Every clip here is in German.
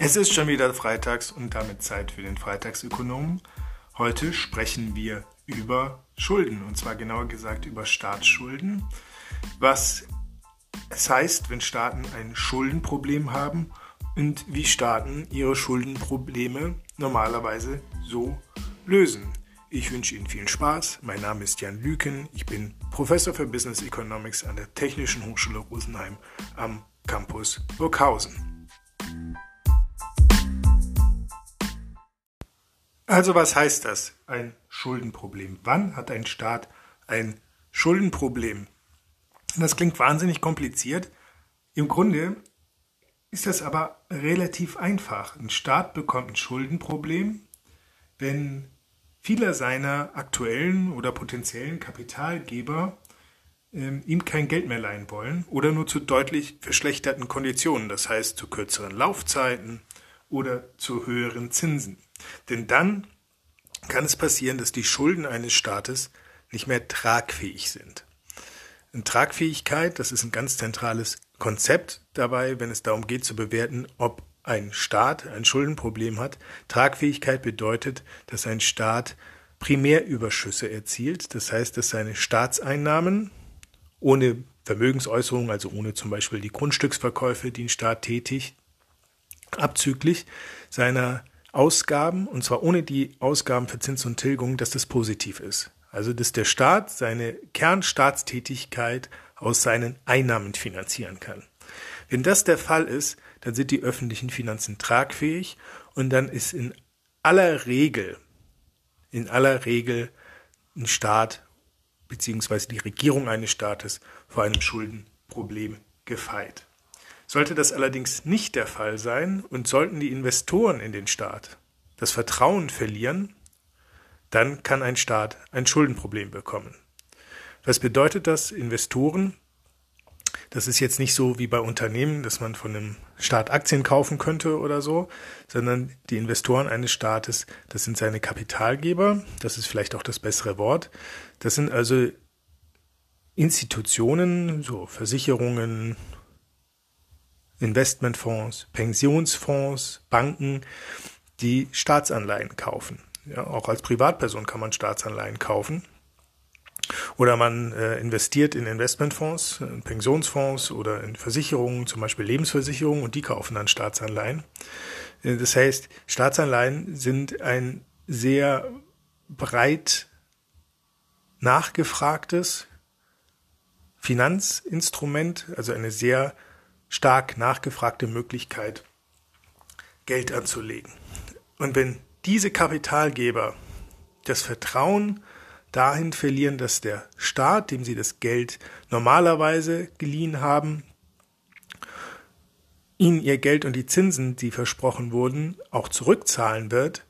Es ist schon wieder freitags und damit Zeit für den Freitagsökonomen. Heute sprechen wir über Schulden und zwar genauer gesagt über Staatsschulden. Was es heißt, wenn Staaten ein Schuldenproblem haben und wie Staaten ihre Schuldenprobleme normalerweise so lösen. Ich wünsche Ihnen viel Spaß. Mein Name ist Jan Lüken. Ich bin Professor für Business Economics an der Technischen Hochschule Rosenheim am Campus Burghausen. Also was heißt das? Ein Schuldenproblem. Wann hat ein Staat ein Schuldenproblem? Das klingt wahnsinnig kompliziert. Im Grunde ist das aber relativ einfach. Ein Staat bekommt ein Schuldenproblem, wenn viele seiner aktuellen oder potenziellen Kapitalgeber äh, ihm kein Geld mehr leihen wollen oder nur zu deutlich verschlechterten Konditionen, das heißt zu kürzeren Laufzeiten oder zu höheren Zinsen. Denn dann kann es passieren, dass die Schulden eines Staates nicht mehr tragfähig sind. Und Tragfähigkeit, das ist ein ganz zentrales Konzept dabei, wenn es darum geht zu bewerten, ob ein Staat ein Schuldenproblem hat. Tragfähigkeit bedeutet, dass ein Staat Primärüberschüsse erzielt. Das heißt, dass seine Staatseinnahmen ohne Vermögensäußerung, also ohne zum Beispiel die Grundstücksverkäufe, die ein Staat tätigt, abzüglich seiner Ausgaben, und zwar ohne die Ausgaben für Zins und Tilgung, dass das positiv ist. Also dass der Staat seine Kernstaatstätigkeit aus seinen Einnahmen finanzieren kann. Wenn das der Fall ist, dann sind die öffentlichen Finanzen tragfähig und dann ist in aller Regel, in aller Regel ein Staat beziehungsweise die Regierung eines Staates vor einem Schuldenproblem gefeit. Sollte das allerdings nicht der Fall sein und sollten die Investoren in den Staat das Vertrauen verlieren, dann kann ein Staat ein Schuldenproblem bekommen. Was bedeutet das? Investoren, das ist jetzt nicht so wie bei Unternehmen, dass man von einem Staat Aktien kaufen könnte oder so, sondern die Investoren eines Staates, das sind seine Kapitalgeber, das ist vielleicht auch das bessere Wort. Das sind also Institutionen, so Versicherungen, Investmentfonds, Pensionsfonds, Banken, die Staatsanleihen kaufen. Ja, auch als Privatperson kann man Staatsanleihen kaufen. Oder man äh, investiert in Investmentfonds, in Pensionsfonds oder in Versicherungen, zum Beispiel Lebensversicherungen, und die kaufen dann Staatsanleihen. Äh, das heißt, Staatsanleihen sind ein sehr breit nachgefragtes Finanzinstrument, also eine sehr stark nachgefragte Möglichkeit, Geld anzulegen. Und wenn diese Kapitalgeber das Vertrauen dahin verlieren, dass der Staat, dem sie das Geld normalerweise geliehen haben, ihnen ihr Geld und die Zinsen, die versprochen wurden, auch zurückzahlen wird,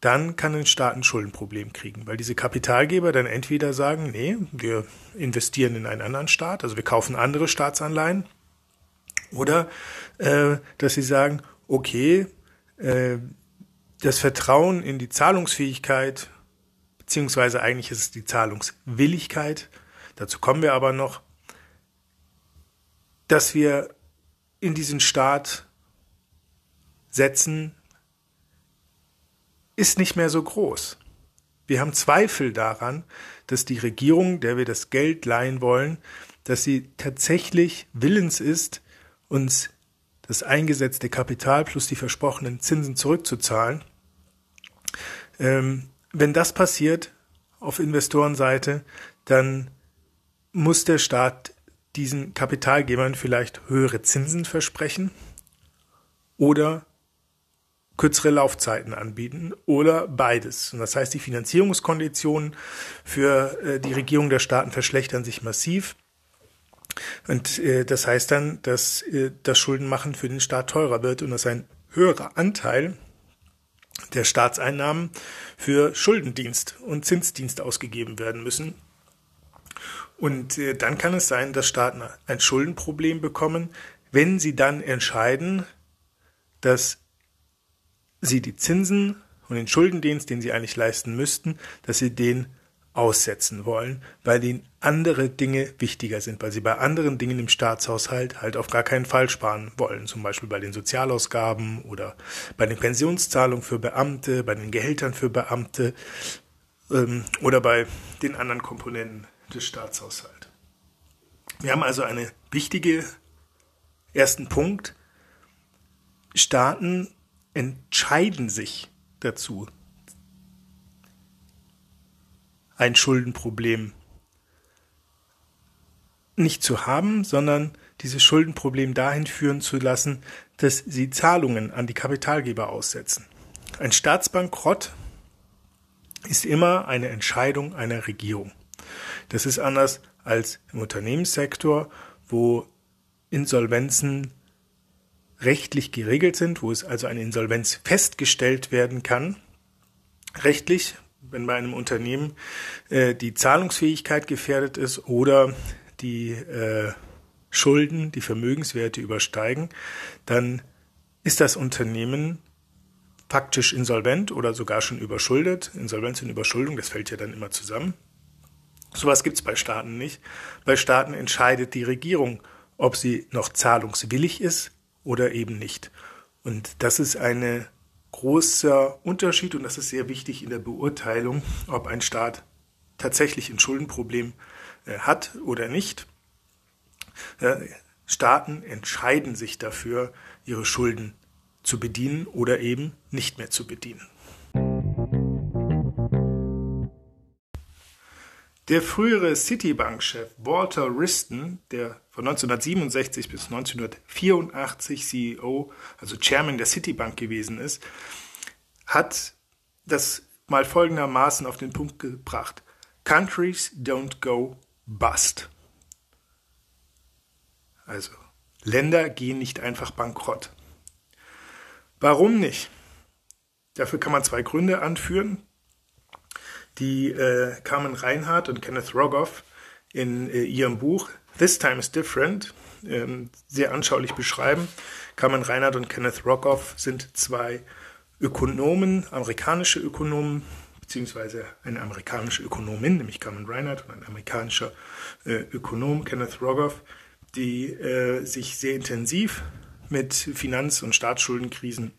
dann kann ein Staat ein Schuldenproblem kriegen, weil diese Kapitalgeber dann entweder sagen, nee, wir investieren in einen anderen Staat, also wir kaufen andere Staatsanleihen, oder äh, dass sie sagen, okay, äh, das Vertrauen in die Zahlungsfähigkeit, beziehungsweise eigentlich ist es die Zahlungswilligkeit, dazu kommen wir aber noch, dass wir in diesen Staat setzen, ist nicht mehr so groß. Wir haben Zweifel daran, dass die Regierung, der wir das Geld leihen wollen, dass sie tatsächlich willens ist, uns das eingesetzte Kapital plus die versprochenen Zinsen zurückzuzahlen. Ähm, wenn das passiert auf Investorenseite, dann muss der Staat diesen Kapitalgebern vielleicht höhere Zinsen versprechen oder kürzere Laufzeiten anbieten oder beides. Und das heißt, die Finanzierungskonditionen für äh, die Regierung der Staaten verschlechtern sich massiv. Und äh, das heißt dann, dass äh, das Schuldenmachen für den Staat teurer wird und dass ein höherer Anteil der Staatseinnahmen für Schuldendienst und Zinsdienst ausgegeben werden müssen. Und äh, dann kann es sein, dass Staaten ein Schuldenproblem bekommen, wenn sie dann entscheiden, dass sie die Zinsen und den Schuldendienst, den sie eigentlich leisten müssten, dass sie den aussetzen wollen, weil ihnen andere Dinge wichtiger sind, weil sie bei anderen Dingen im Staatshaushalt halt auf gar keinen Fall sparen wollen, zum Beispiel bei den Sozialausgaben oder bei den Pensionszahlungen für Beamte, bei den Gehältern für Beamte ähm, oder bei den anderen Komponenten des Staatshaushalts. Wir haben also einen wichtigen ersten Punkt. Staaten entscheiden sich dazu, ein Schuldenproblem nicht zu haben, sondern dieses Schuldenproblem dahin führen zu lassen, dass sie Zahlungen an die Kapitalgeber aussetzen. Ein Staatsbankrott ist immer eine Entscheidung einer Regierung. Das ist anders als im Unternehmenssektor, wo Insolvenzen rechtlich geregelt sind, wo es also eine Insolvenz festgestellt werden kann. Rechtlich wenn bei einem Unternehmen äh, die Zahlungsfähigkeit gefährdet ist oder die äh, Schulden, die Vermögenswerte übersteigen, dann ist das Unternehmen faktisch insolvent oder sogar schon überschuldet. Insolvenz und Überschuldung, das fällt ja dann immer zusammen. Sowas gibt es bei Staaten nicht. Bei Staaten entscheidet die Regierung, ob sie noch zahlungswillig ist oder eben nicht. Und das ist eine großer Unterschied und das ist sehr wichtig in der Beurteilung, ob ein Staat tatsächlich ein Schuldenproblem äh, hat oder nicht. Äh, Staaten entscheiden sich dafür, ihre Schulden zu bedienen oder eben nicht mehr zu bedienen. Der frühere Citibank-Chef Walter Wriston, der von 1967 bis 1984 CEO, also Chairman der Citibank gewesen ist, hat das mal folgendermaßen auf den Punkt gebracht. Countries don't go bust. Also Länder gehen nicht einfach bankrott. Warum nicht? Dafür kann man zwei Gründe anführen die äh, Carmen Reinhardt und Kenneth Rogoff in äh, ihrem Buch This Time is Different ähm, sehr anschaulich beschreiben. Carmen Reinhardt und Kenneth Rogoff sind zwei Ökonomen, amerikanische Ökonomen, beziehungsweise eine amerikanische Ökonomin, nämlich Carmen Reinhardt und ein amerikanischer äh, Ökonom, Kenneth Rogoff, die äh, sich sehr intensiv mit Finanz- und Staatsschuldenkrisen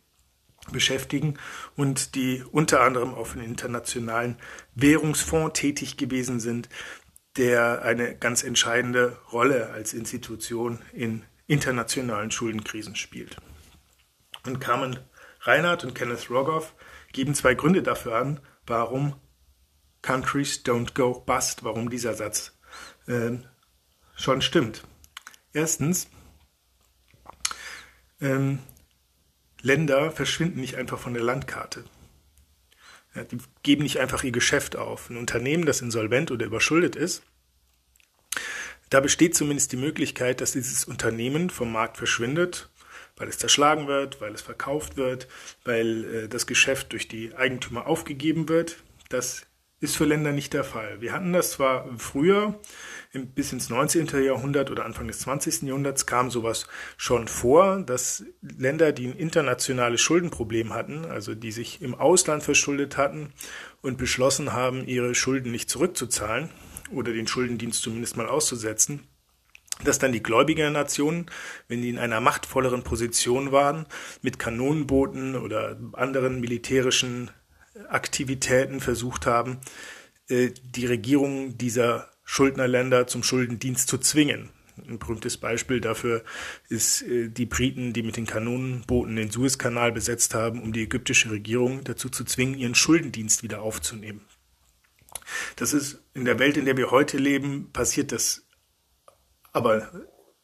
beschäftigen und die unter anderem auf dem internationalen Währungsfonds tätig gewesen sind, der eine ganz entscheidende Rolle als Institution in internationalen Schuldenkrisen spielt. Und Carmen Reinhardt und Kenneth Rogoff geben zwei Gründe dafür an, warum Countries don't go bust, warum dieser Satz äh, schon stimmt. Erstens, ähm, Länder verschwinden nicht einfach von der Landkarte. Ja, die geben nicht einfach ihr Geschäft auf. Ein Unternehmen, das insolvent oder überschuldet ist, da besteht zumindest die Möglichkeit, dass dieses Unternehmen vom Markt verschwindet, weil es zerschlagen wird, weil es verkauft wird, weil äh, das Geschäft durch die Eigentümer aufgegeben wird. Das ist für Länder nicht der Fall. Wir hatten das zwar früher, bis ins 19. Jahrhundert oder Anfang des 20. Jahrhunderts kam sowas schon vor, dass Länder, die ein internationales Schuldenproblem hatten, also die sich im Ausland verschuldet hatten und beschlossen haben, ihre Schulden nicht zurückzuzahlen oder den Schuldendienst zumindest mal auszusetzen, dass dann die gläubigen Nationen, wenn die in einer machtvolleren Position waren, mit Kanonenbooten oder anderen militärischen Aktivitäten versucht haben, äh, die Regierung dieser Schuldnerländer zum Schuldendienst zu zwingen. Ein berühmtes Beispiel dafür ist äh, die Briten, die mit den Kanonenbooten den Suezkanal besetzt haben, um die ägyptische Regierung dazu zu zwingen, ihren Schuldendienst wieder aufzunehmen. Das ist in der Welt, in der wir heute leben, passiert das aber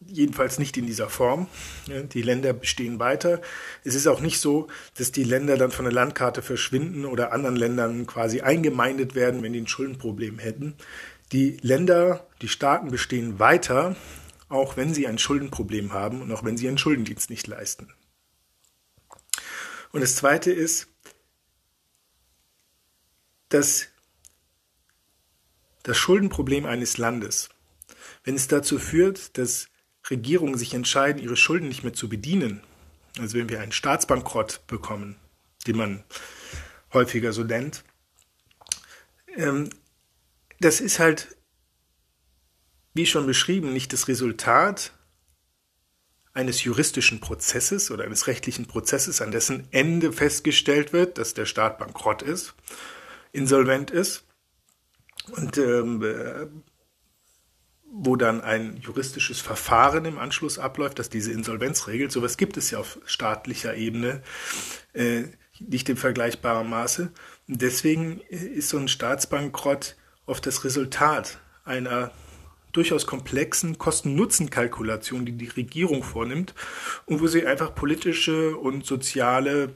jedenfalls nicht in dieser Form. Die Länder bestehen weiter. Es ist auch nicht so, dass die Länder dann von der Landkarte verschwinden oder anderen Ländern quasi eingemeindet werden, wenn die ein Schuldenproblem hätten. Die Länder, die Staaten bestehen weiter, auch wenn sie ein Schuldenproblem haben und auch wenn sie ihren Schuldendienst nicht leisten. Und das Zweite ist, dass das Schuldenproblem eines Landes, wenn es dazu führt, dass Regierungen sich entscheiden, ihre Schulden nicht mehr zu bedienen, also wenn wir einen Staatsbankrott bekommen, den man häufiger so nennt, ähm, das ist halt, wie schon beschrieben, nicht das Resultat eines juristischen Prozesses oder eines rechtlichen Prozesses, an dessen Ende festgestellt wird, dass der Staat bankrott ist, insolvent ist. Und ähm, äh, wo dann ein juristisches Verfahren im Anschluss abläuft, das diese Insolvenz regelt. Sowas gibt es ja auf staatlicher Ebene äh, nicht in vergleichbarem Maße. Und deswegen ist so ein Staatsbankrott oft das Resultat einer durchaus komplexen Kosten-Nutzen-Kalkulation, die die Regierung vornimmt und wo sie einfach politische und soziale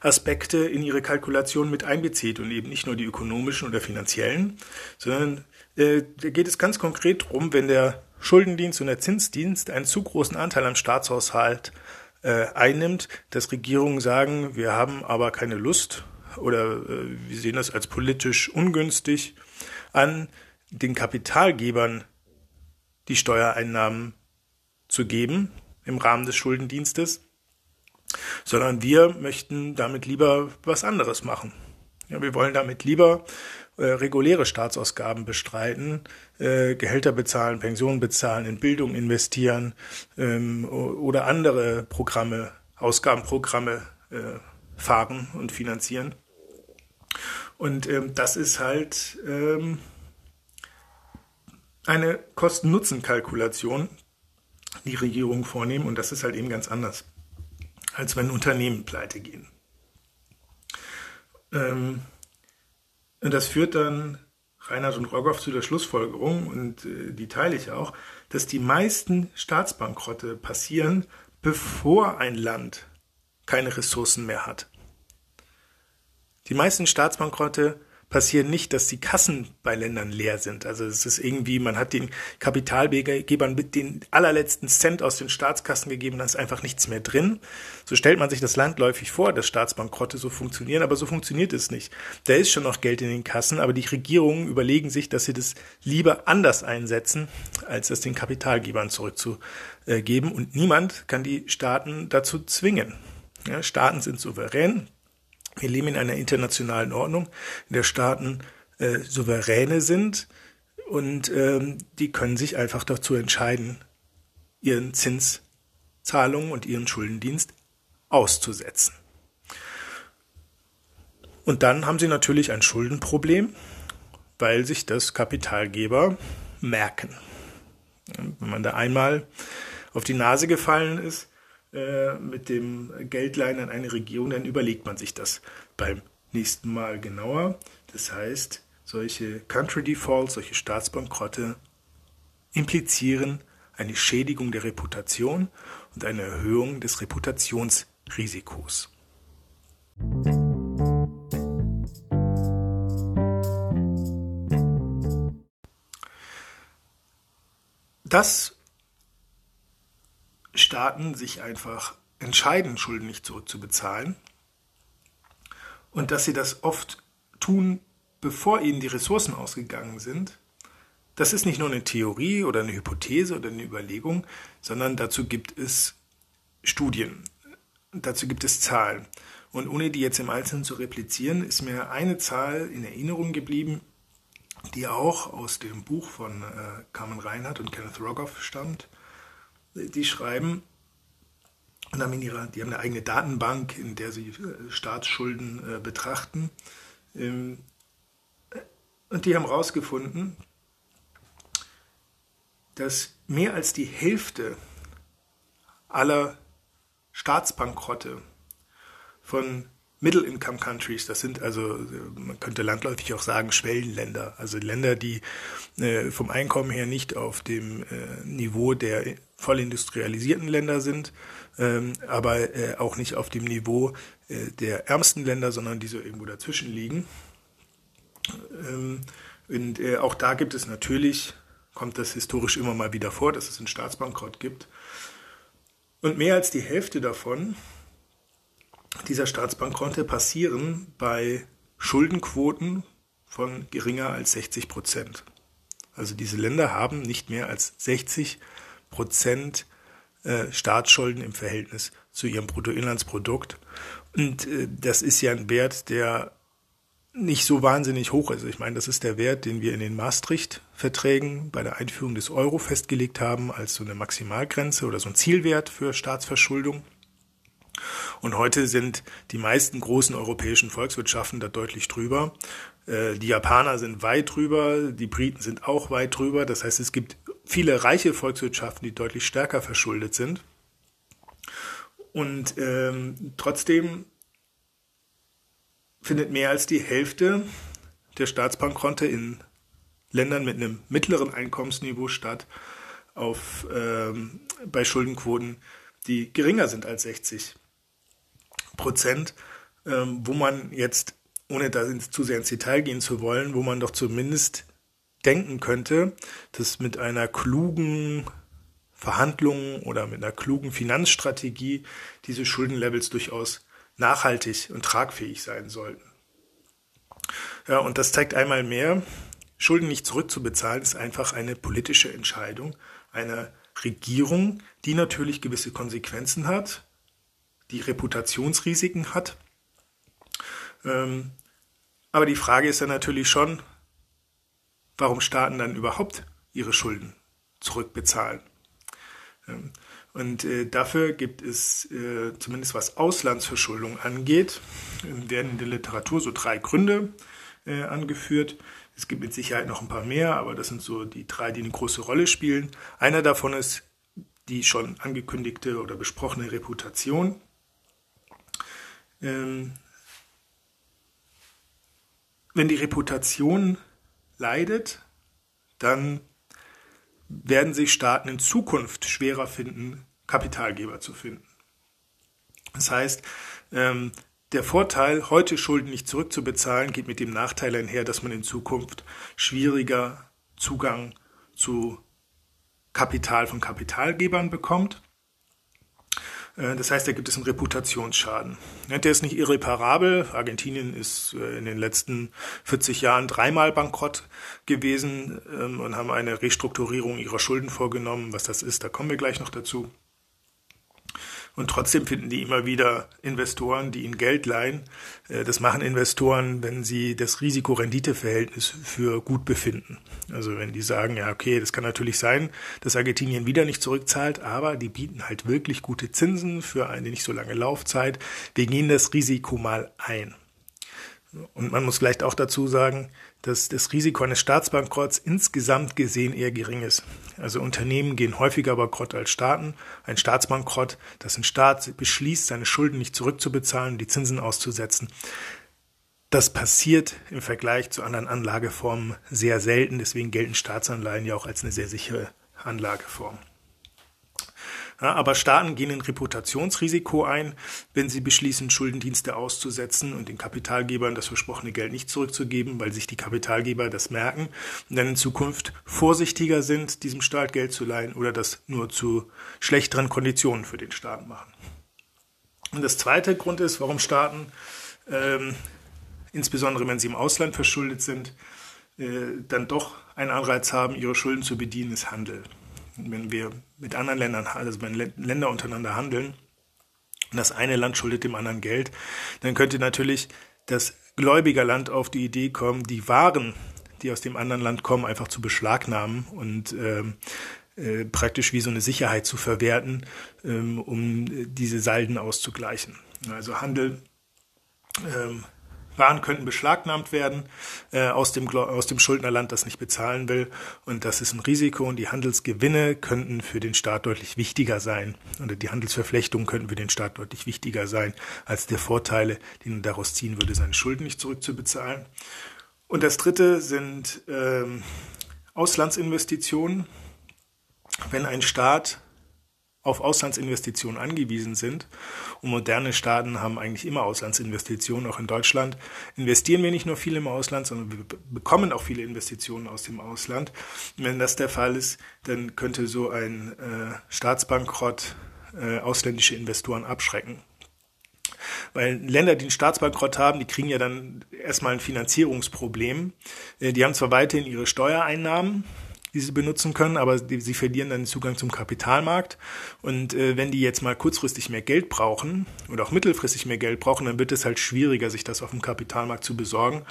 Aspekte in ihre Kalkulation mit einbezieht und eben nicht nur die ökonomischen oder finanziellen, sondern äh, da geht es ganz konkret darum, wenn der Schuldendienst und der Zinsdienst einen zu großen Anteil am Staatshaushalt äh, einnimmt, dass Regierungen sagen, wir haben aber keine Lust oder äh, wir sehen das als politisch ungünstig an, den Kapitalgebern die Steuereinnahmen zu geben im Rahmen des Schuldendienstes, sondern wir möchten damit lieber was anderes machen. Ja, wir wollen damit lieber äh, reguläre Staatsausgaben bestreiten, äh, Gehälter bezahlen, Pensionen bezahlen, in Bildung investieren ähm, oder andere Programme, Ausgabenprogramme äh, fahren und finanzieren. Und ähm, das ist halt ähm, eine Kosten-Nutzen-Kalkulation, die Regierungen vornehmen. Und das ist halt eben ganz anders, als wenn Unternehmen pleite gehen. Ähm, und das führt dann Reinhard und Rogoff zu der Schlussfolgerung, und äh, die teile ich auch, dass die meisten Staatsbankrotte passieren, bevor ein Land keine Ressourcen mehr hat. Die meisten Staatsbankrotte passieren nicht, dass die Kassen bei Ländern leer sind. Also es ist irgendwie, man hat den Kapitalgebern mit den allerletzten Cent aus den Staatskassen gegeben, da ist einfach nichts mehr drin. So stellt man sich das landläufig vor, dass Staatsbankrotte so funktionieren, aber so funktioniert es nicht. Da ist schon noch Geld in den Kassen, aber die Regierungen überlegen sich, dass sie das lieber anders einsetzen, als es den Kapitalgebern zurückzugeben. Und niemand kann die Staaten dazu zwingen. Ja, Staaten sind souverän, wir leben in einer internationalen Ordnung, in der Staaten äh, Souveräne sind und ähm, die können sich einfach dazu entscheiden, ihren Zinszahlungen und ihren Schuldendienst auszusetzen. Und dann haben sie natürlich ein Schuldenproblem, weil sich das Kapitalgeber merken. Wenn man da einmal auf die Nase gefallen ist, äh, mit dem Geldleihen an eine Region, dann überlegt man sich das beim nächsten Mal genauer. Das heißt, solche Country Defaults, solche Staatsbankrotte implizieren eine Schädigung der Reputation und eine Erhöhung des Reputationsrisikos. Das Staaten sich einfach entscheiden, Schulden nicht zurückzubezahlen. Und dass sie das oft tun, bevor ihnen die Ressourcen ausgegangen sind, das ist nicht nur eine Theorie oder eine Hypothese oder eine Überlegung, sondern dazu gibt es Studien, dazu gibt es Zahlen. Und ohne die jetzt im Einzelnen zu replizieren, ist mir eine Zahl in Erinnerung geblieben, die auch aus dem Buch von äh, Carmen Reinhardt und Kenneth Rogoff stammt die schreiben und haben, in ihrer, die haben eine eigene Datenbank, in der sie äh, Staatsschulden äh, betrachten. Ähm, und die haben herausgefunden, dass mehr als die Hälfte aller Staatsbankrotte von Middle-Income Countries, das sind also, man könnte landläufig auch sagen, Schwellenländer, also Länder, die äh, vom Einkommen her nicht auf dem äh, Niveau der voll industrialisierten Länder sind, ähm, aber äh, auch nicht auf dem Niveau äh, der ärmsten Länder, sondern die so irgendwo dazwischen liegen. Ähm, und äh, auch da gibt es natürlich, kommt das historisch immer mal wieder vor, dass es einen Staatsbankrott gibt. Und mehr als die Hälfte davon dieser Staatsbankrotte passieren bei Schuldenquoten von geringer als 60 Prozent. Also diese Länder haben nicht mehr als 60 Prozent äh, Staatsschulden im Verhältnis zu ihrem Bruttoinlandsprodukt. Und äh, das ist ja ein Wert, der nicht so wahnsinnig hoch ist. Ich meine, das ist der Wert, den wir in den Maastricht-Verträgen bei der Einführung des Euro festgelegt haben als so eine Maximalgrenze oder so ein Zielwert für Staatsverschuldung. Und heute sind die meisten großen europäischen Volkswirtschaften da deutlich drüber. Äh, die Japaner sind weit drüber, die Briten sind auch weit drüber. Das heißt, es gibt viele reiche Volkswirtschaften, die deutlich stärker verschuldet sind. Und ähm, trotzdem findet mehr als die Hälfte der Staatsbankrotte in Ländern mit einem mittleren Einkommensniveau statt, auf, ähm, bei Schuldenquoten, die geringer sind als 60 Prozent, ähm, wo man jetzt, ohne da zu sehr ins Detail gehen zu wollen, wo man doch zumindest denken könnte, dass mit einer klugen Verhandlung oder mit einer klugen Finanzstrategie diese Schuldenlevels durchaus nachhaltig und tragfähig sein sollten. Ja, und das zeigt einmal mehr, Schulden nicht zurückzubezahlen ist einfach eine politische Entscheidung einer Regierung, die natürlich gewisse Konsequenzen hat, die Reputationsrisiken hat. Ähm, aber die Frage ist dann natürlich schon, warum Staaten dann überhaupt ihre Schulden zurückbezahlen. Ähm, und äh, dafür gibt es, äh, zumindest was Auslandsverschuldung angeht, werden in der Literatur so drei Gründe äh, angeführt. Es gibt mit Sicherheit noch ein paar mehr, aber das sind so die drei, die eine große Rolle spielen. Einer davon ist die schon angekündigte oder besprochene Reputation. Ähm, wenn die Reputation leidet, dann werden sich Staaten in Zukunft schwerer finden, Kapitalgeber zu finden. Das heißt, ähm, der Vorteil, heute Schulden nicht zurückzubezahlen, geht mit dem Nachteil einher, dass man in Zukunft schwieriger Zugang zu Kapital von Kapitalgebern bekommt. Äh, das heißt, da gibt es einen Reputationsschaden. Der ist nicht irreparabel. Argentinien ist äh, in den letzten 40 Jahren dreimal bankrott gewesen ähm, und haben eine Restrukturierung ihrer Schulden vorgenommen. Was das ist, da kommen wir gleich noch dazu. Und trotzdem finden die immer wieder Investoren, die ihnen Geld leihen. Äh, das machen Investoren, wenn sie das Risiko-Rendite-Verhältnis für gut befinden. Also wenn die sagen, ja, okay, das kann natürlich sein, dass Argentinien wieder nicht zurückzahlt, aber die bieten halt wirklich gute Zinsen für eine nicht so lange Laufzeit. Wir gehen das Risiko mal ein. Und man muss vielleicht auch dazu sagen, dass das Risiko eines Staatsbankrotts insgesamt gesehen eher gering ist. Also Unternehmen gehen häufiger bankrott als Staaten. Ein Staatsbankrott, dass ein Staat beschließt, seine Schulden nicht zurückzubezahlen, die Zinsen auszusetzen, das passiert im Vergleich zu anderen Anlageformen sehr selten. Deswegen gelten Staatsanleihen ja auch als eine sehr sichere Anlageform. Aber Staaten gehen ein Reputationsrisiko ein, wenn sie beschließen, Schuldendienste auszusetzen und den Kapitalgebern das versprochene Geld nicht zurückzugeben, weil sich die Kapitalgeber das merken und dann in Zukunft vorsichtiger sind, diesem Staat Geld zu leihen oder das nur zu schlechteren Konditionen für den Staat machen. Und das zweite Grund ist, warum Staaten, ähm, insbesondere wenn sie im Ausland verschuldet sind, äh, dann doch einen Anreiz haben, ihre Schulden zu bedienen, ist Handel wenn wir mit anderen Ländern, also wenn Länder untereinander handeln, und das eine Land schuldet dem anderen Geld, dann könnte natürlich das Gläubigerland auf die Idee kommen, die Waren, die aus dem anderen Land kommen, einfach zu beschlagnahmen und ähm, äh, praktisch wie so eine Sicherheit zu verwerten, ähm, um diese Salden auszugleichen. Also Handel ähm, waren könnten beschlagnahmt werden äh, aus, dem, aus dem Schuldnerland, das nicht bezahlen will. Und das ist ein Risiko und die Handelsgewinne könnten für den Staat deutlich wichtiger sein. Oder die Handelsverflechtungen könnten für den Staat deutlich wichtiger sein als der Vorteile, die man daraus ziehen würde, seine Schulden nicht zurückzubezahlen. Und das dritte sind ähm, Auslandsinvestitionen. Wenn ein Staat auf Auslandsinvestitionen angewiesen sind. Und moderne Staaten haben eigentlich immer Auslandsinvestitionen, auch in Deutschland. Investieren wir nicht nur viel im Ausland, sondern wir bekommen auch viele Investitionen aus dem Ausland. Und wenn das der Fall ist, dann könnte so ein äh, Staatsbankrott äh, ausländische Investoren abschrecken. Weil Länder, die einen Staatsbankrott haben, die kriegen ja dann erstmal ein Finanzierungsproblem. Äh, die haben zwar weiterhin ihre Steuereinnahmen, die sie benutzen können, aber die, sie verlieren dann den Zugang zum Kapitalmarkt. Und äh, wenn die jetzt mal kurzfristig mehr Geld brauchen oder auch mittelfristig mehr Geld brauchen, dann wird es halt schwieriger, sich das auf dem Kapitalmarkt zu besorgen.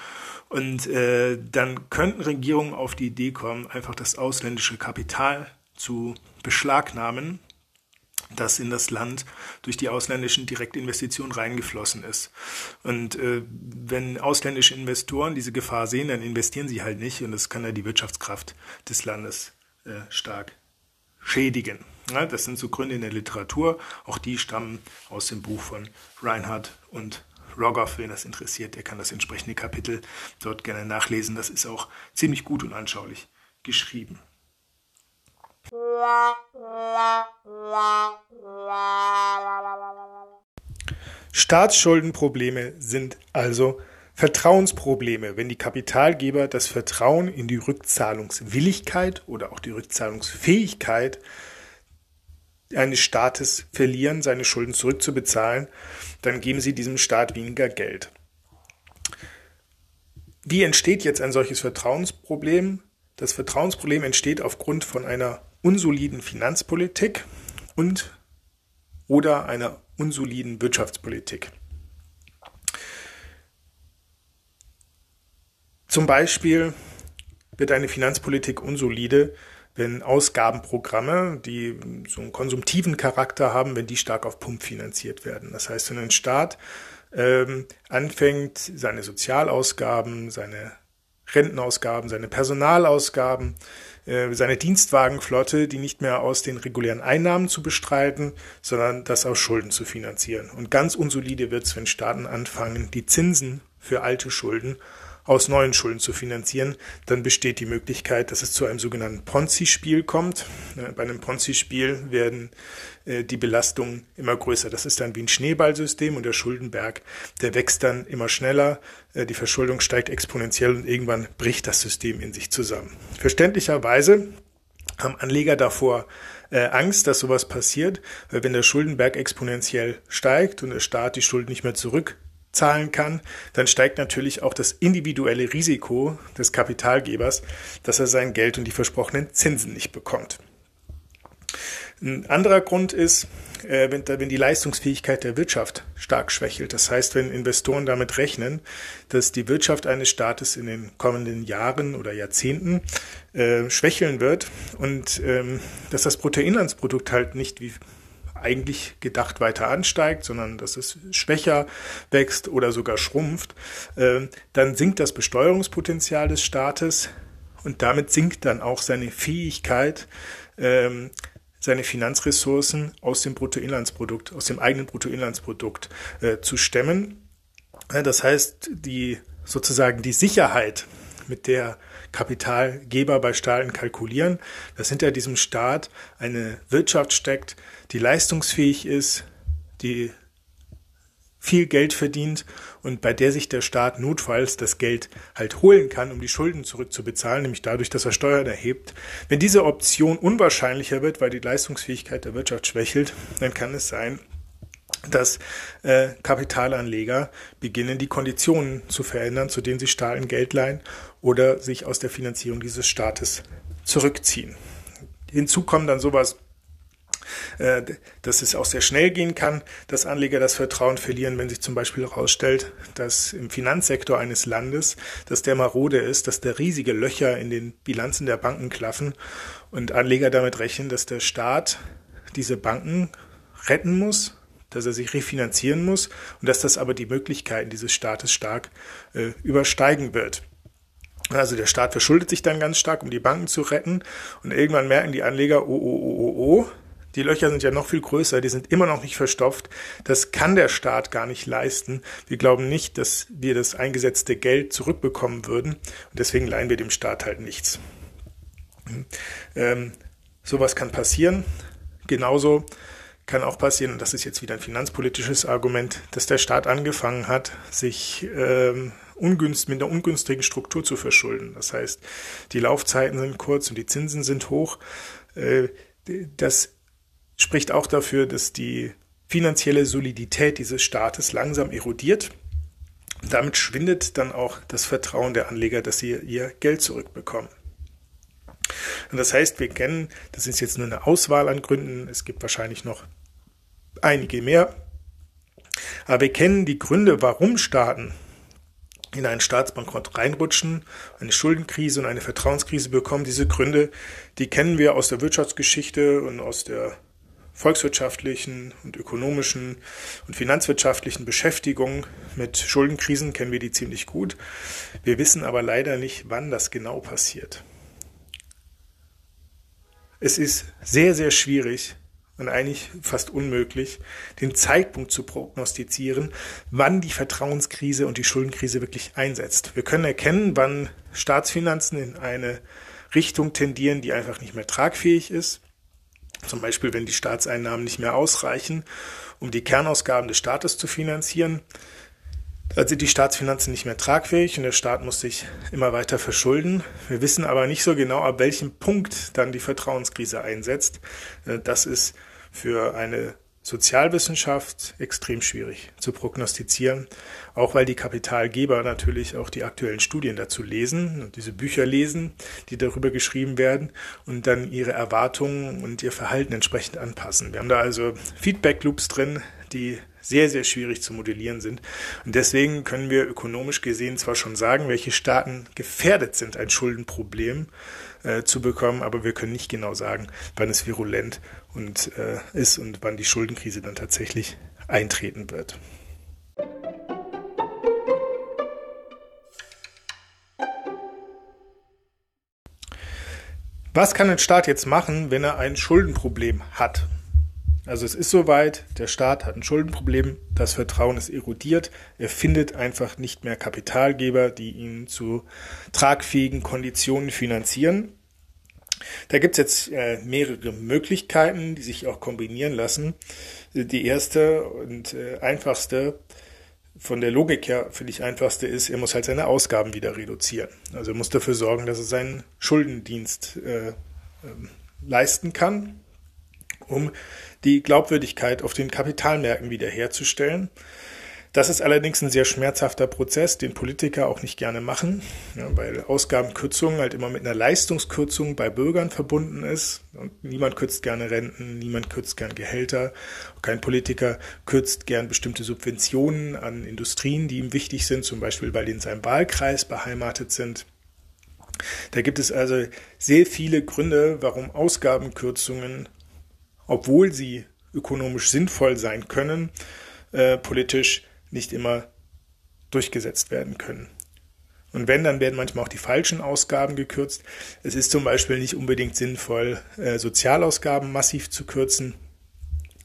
Und äh, dann könnten Regierungen auf die Idee kommen, einfach das ausländische Kapital zu beschlagnahmen das in das Land durch die ausländischen Direktinvestitionen reingeflossen ist. Und äh, wenn ausländische Investoren diese Gefahr sehen, dann investieren sie halt nicht und das kann ja die Wirtschaftskraft des Landes äh, stark schädigen. Ja, das sind so Gründe in der Literatur. Auch die stammen aus dem Buch von Reinhardt und Rogoff. Wen das interessiert, der kann das entsprechende Kapitel dort gerne nachlesen. Das ist auch ziemlich gut und anschaulich geschrieben. Staatsschuldenprobleme sind also Vertrauensprobleme, wenn die Kapitalgeber das Vertrauen in die Rückzahlungswilligkeit oder auch die Rückzahlungsfähigkeit eines Staates verlieren, seine Schulden zurückzubezahlen, dann geben sie diesem Staat weniger Geld. Wie entsteht jetzt ein solches Vertrauensproblem? Das Vertrauensproblem entsteht aufgrund von einer unsoliden Finanzpolitik und oder einer unsoliden Wirtschaftspolitik. Zum Beispiel wird eine Finanzpolitik unsolide, wenn Ausgabenprogramme, die so einen konsumtiven Charakter haben, wenn die stark auf Pump finanziert werden. Das heißt, wenn ein Staat ähm, anfängt, seine Sozialausgaben, seine Rentenausgaben, seine Personalausgaben, äh, seine Dienstwagenflotte, die nicht mehr aus den regulären Einnahmen zu bestreiten, sondern das aus Schulden zu finanzieren. Und ganz unsolide wird es, wenn Staaten anfangen, die Zinsen für alte Schulden aus neuen Schulden zu finanzieren, dann besteht die Möglichkeit, dass es zu einem sogenannten Ponzi-Spiel kommt. Äh, bei einem Ponzi-Spiel werden äh, die Belastungen immer größer. Das ist dann wie ein Schneeballsystem und der Schuldenberg, der wächst dann immer schneller, äh, die Verschuldung steigt exponentiell und irgendwann bricht das System in sich zusammen. Verständlicherweise haben Anleger davor Angst, dass sowas passiert, weil wenn der Schuldenberg exponentiell steigt und der Staat die Schulden nicht mehr zurück zahlen kann, dann steigt natürlich auch das individuelle Risiko des Kapitalgebers, dass er sein Geld und die versprochenen Zinsen nicht bekommt. Ein anderer Grund ist, äh, wenn, die Leistungsfähigkeit der Wirtschaft stark schwächelt. Das heißt, wenn Investoren damit rechnen, dass die Wirtschaft eines Staates in den kommenden Jahren oder Jahrzehnten äh, schwächeln wird und ähm, dass das Bruttoinlandsprodukt halt nicht wie eigentlich gedacht weiter ansteigt, sondern dass es schwächer wächst oder sogar schrumpft, äh, dann sinkt das Besteuerungspotenzial des Staates und damit sinkt dann auch seine Fähigkeit, ähm, seine Finanzressourcen aus dem Bruttoinlandsprodukt, aus dem eigenen Bruttoinlandsprodukt äh, zu stemmen. Das heißt, die sozusagen die Sicherheit, mit der Kapitalgeber bei Staaten kalkulieren, dass hinter diesem Staat eine Wirtschaft steckt, die leistungsfähig ist, die viel Geld verdient und bei der sich der Staat notfalls das Geld halt holen kann, um die Schulden zurückzubezahlen, nämlich dadurch, dass er Steuern erhebt. Wenn diese Option unwahrscheinlicher wird, weil die Leistungsfähigkeit der Wirtschaft schwächelt, dann kann es sein, dass äh, Kapitalanleger beginnen, die Konditionen zu verändern, zu denen sie Staaten Geld leihen oder sich aus der Finanzierung dieses Staates zurückziehen. Hinzu kommen dann sowas, äh, dass es auch sehr schnell gehen kann, dass Anleger das Vertrauen verlieren, wenn sich zum Beispiel herausstellt, dass im Finanzsektor eines Landes, dass der marode ist, dass da riesige Löcher in den Bilanzen der Banken klaffen und Anleger damit rechnen, dass der Staat diese Banken retten muss dass er sich refinanzieren muss und dass das aber die Möglichkeiten dieses Staates stark äh, übersteigen wird. Also der Staat verschuldet sich dann ganz stark, um die Banken zu retten und irgendwann merken die Anleger, oh, oh, oh, oh, oh, die Löcher sind ja noch viel größer, die sind immer noch nicht verstopft. Das kann der Staat gar nicht leisten. Wir glauben nicht, dass wir das eingesetzte Geld zurückbekommen würden und deswegen leihen wir dem Staat halt nichts. Ähm, sowas kann passieren. Genauso kann auch passieren, und das ist jetzt wieder ein finanzpolitisches Argument, dass der Staat angefangen hat, sich ähm, ungünst, mit einer ungünstigen Struktur zu verschulden. Das heißt, die Laufzeiten sind kurz und die Zinsen sind hoch. Äh, das spricht auch dafür, dass die finanzielle Solidität dieses Staates langsam erodiert. Damit schwindet dann auch das Vertrauen der Anleger, dass sie ihr Geld zurückbekommen. Und das heißt, wir kennen, das ist jetzt nur eine Auswahl an Gründen, es gibt wahrscheinlich noch einige mehr, aber wir kennen die Gründe, warum Staaten in einen Staatsbankrott reinrutschen, eine Schuldenkrise und eine Vertrauenskrise bekommen. Diese Gründe, die kennen wir aus der Wirtschaftsgeschichte und aus der volkswirtschaftlichen und ökonomischen und finanzwirtschaftlichen Beschäftigung mit Schuldenkrisen kennen wir die ziemlich gut. Wir wissen aber leider nicht, wann das genau passiert. Es ist sehr, sehr schwierig, und eigentlich fast unmöglich, den Zeitpunkt zu prognostizieren, wann die Vertrauenskrise und die Schuldenkrise wirklich einsetzt. Wir können erkennen, wann Staatsfinanzen in eine Richtung tendieren, die einfach nicht mehr tragfähig ist. Zum Beispiel, wenn die Staatseinnahmen nicht mehr ausreichen, um die Kernausgaben des Staates zu finanzieren. Da sind die Staatsfinanzen nicht mehr tragfähig und der Staat muss sich immer weiter verschulden. Wir wissen aber nicht so genau, ab welchem Punkt dann die Vertrauenskrise einsetzt. Äh, das ist für eine Sozialwissenschaft extrem schwierig zu prognostizieren, auch weil die Kapitalgeber natürlich auch die aktuellen Studien dazu lesen und diese Bücher lesen, die darüber geschrieben werden und dann ihre Erwartungen und ihr Verhalten entsprechend anpassen. Wir haben da also Feedback Loops drin, die sehr, sehr schwierig zu modellieren sind. Und deswegen können wir ökonomisch gesehen zwar schon sagen, welche Staaten gefährdet sind, ein Schuldenproblem äh, zu bekommen, aber wir können nicht genau sagen, wann es virulent und, äh, ist und wann die Schuldenkrise dann tatsächlich eintreten wird. Was kann ein Staat jetzt machen, wenn er ein Schuldenproblem hat? Also es ist soweit, der Staat hat ein Schuldenproblem, das Vertrauen ist erodiert, er findet einfach nicht mehr Kapitalgeber, die ihn zu tragfähigen Konditionen finanzieren. Da gibt's jetzt äh, mehrere Möglichkeiten, die sich auch kombinieren lassen. Die erste und äh, einfachste, von der Logik her finde ich einfachste ist, er muss halt seine Ausgaben wieder reduzieren. Also er muss dafür sorgen, dass er seinen Schuldendienst äh, ähm, leisten kann um die Glaubwürdigkeit auf den Kapitalmärkten wiederherzustellen. Das ist allerdings ein sehr schmerzhafter Prozess, den Politiker auch nicht gerne machen, weil Ausgabenkürzungen halt immer mit einer Leistungskürzung bei Bürgern verbunden ist. Und niemand kürzt gerne Renten, niemand kürzt gern Gehälter. Kein Politiker kürzt gern bestimmte Subventionen an Industrien, die ihm wichtig sind, zum Beispiel weil die in seinem Wahlkreis beheimatet sind. Da gibt es also sehr viele Gründe, warum Ausgabenkürzungen obwohl sie ökonomisch sinnvoll sein können, äh, politisch nicht immer durchgesetzt werden können. Und wenn, dann werden manchmal auch die falschen Ausgaben gekürzt. Es ist zum Beispiel nicht unbedingt sinnvoll, äh, Sozialausgaben massiv zu kürzen.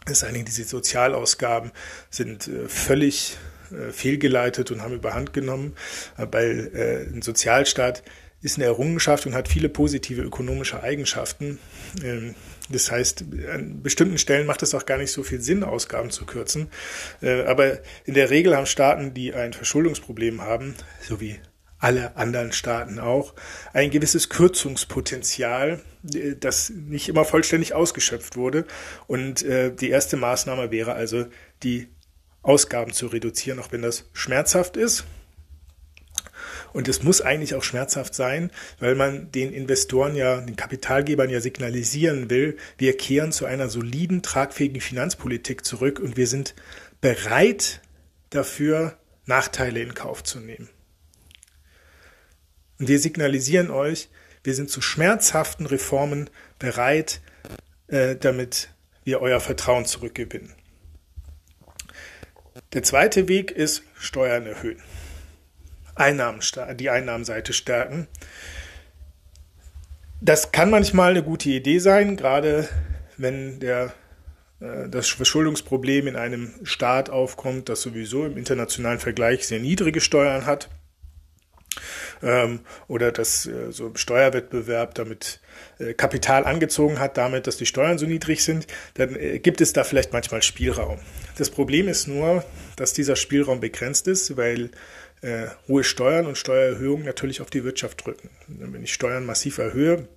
Es sei denn, diese Sozialausgaben sind äh, völlig äh, fehlgeleitet und haben überhand genommen, weil ein Sozialstaat ist eine Errungenschaft und hat viele positive ökonomische Eigenschaften. Das heißt, an bestimmten Stellen macht es auch gar nicht so viel Sinn, Ausgaben zu kürzen. Äh, aber in der Regel haben Staaten, die ein Verschuldungsproblem haben, so wie alle anderen Staaten auch, ein gewisses Kürzungspotenzial, äh, das nicht immer vollständig ausgeschöpft wurde. Und äh, die erste Maßnahme wäre also, die Ausgaben zu reduzieren, auch wenn das schmerzhaft ist. Und es muss eigentlich auch schmerzhaft sein, weil man den Investoren ja, den Kapitalgebern ja signalisieren will, wir kehren zu einer soliden, tragfähigen Finanzpolitik zurück und wir sind bereit dafür, Nachteile in Kauf zu nehmen. Und wir signalisieren euch, wir sind zu schmerzhaften Reformen bereit, äh, damit wir euer Vertrauen zurückgewinnen. Der zweite Weg ist Steuern erhöhen. Einnahmen, die Einnahmenseite stärken. Das kann manchmal eine gute Idee sein, gerade wenn der, äh, das Verschuldungsproblem in einem Staat aufkommt, das sowieso im internationalen Vergleich sehr niedrige Steuern hat ähm, oder dass äh, so Steuerwettbewerb damit äh, Kapital angezogen hat, damit, dass die Steuern so niedrig sind, dann gibt es da vielleicht manchmal Spielraum. Das Problem ist nur, dass dieser Spielraum begrenzt ist, weil äh, hohe Steuern und Steuererhöhungen natürlich auf die Wirtschaft drücken. Wenn ich Steuern massiv erhöhe,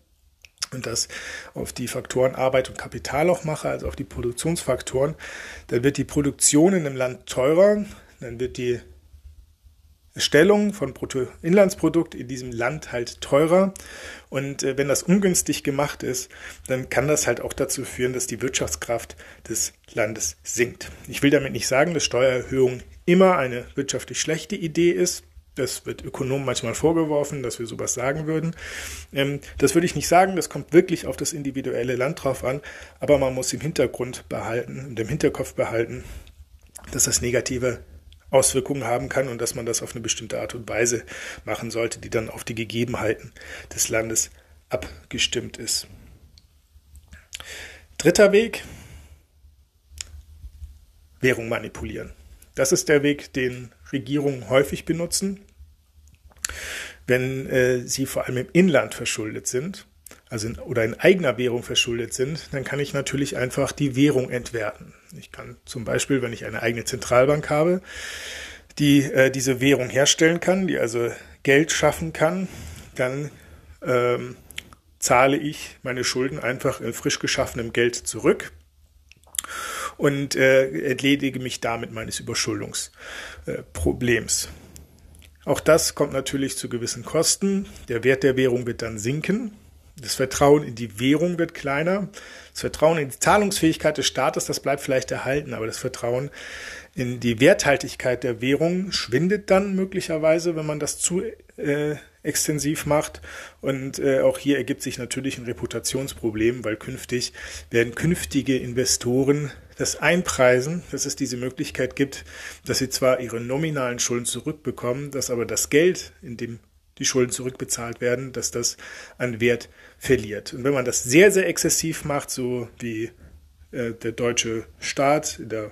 und das auf die Faktoren Arbeit und Kapital auch mache, also auf die Produktionsfaktoren, dann wird die Produktion in einem Land teurer, dann wird die Stellung von Bruttoinlandsprodukt in diesem Land halt teurer. Und äh, wenn das ungünstig gemacht ist, dann kann das halt auch dazu führen, dass die Wirtschaftskraft des Landes sinkt. Ich will damit nicht sagen, dass Steuererhöhung immer eine wirtschaftlich schlechte Idee ist. Das wird Ökonomen manchmal vorgeworfen, dass wir sowas sagen würden. Ähm, das würde ich nicht sagen. Das kommt wirklich auf das individuelle Land drauf an. Aber man muss im Hintergrund behalten und im Hinterkopf behalten, dass das negative Auswirkungen haben kann und dass man das auf eine bestimmte Art und Weise machen sollte, die dann auf die Gegebenheiten des Landes abgestimmt ist. Dritter Weg, Währung manipulieren. Das ist der Weg, den Regierungen häufig benutzen, wenn äh, sie vor allem im Inland verschuldet sind, also in, oder in eigener Währung verschuldet sind, dann kann ich natürlich einfach die Währung entwerten. Ich kann zum Beispiel, wenn ich eine eigene Zentralbank habe, die äh, diese Währung herstellen kann, die also Geld schaffen kann, dann ähm, zahle ich meine Schulden einfach in frisch geschaffenem Geld zurück und äh, entledige mich damit meines Überschuldungsproblems. Auch das kommt natürlich zu gewissen Kosten. Der Wert der Währung wird dann sinken. Das Vertrauen in die Währung wird kleiner. Das Vertrauen in die Zahlungsfähigkeit des Staates, das bleibt vielleicht erhalten, aber das Vertrauen in die Werthaltigkeit der Währung schwindet dann möglicherweise, wenn man das zu äh, extensiv macht. Und äh, auch hier ergibt sich natürlich ein Reputationsproblem, weil künftig werden künftige Investoren das einpreisen, dass es diese Möglichkeit gibt, dass sie zwar ihre nominalen Schulden zurückbekommen, dass aber das Geld, in dem die Schulden zurückbezahlt werden, dass das an Wert verliert. Und wenn man das sehr, sehr exzessiv macht, so wie äh, der deutsche Staat in, der,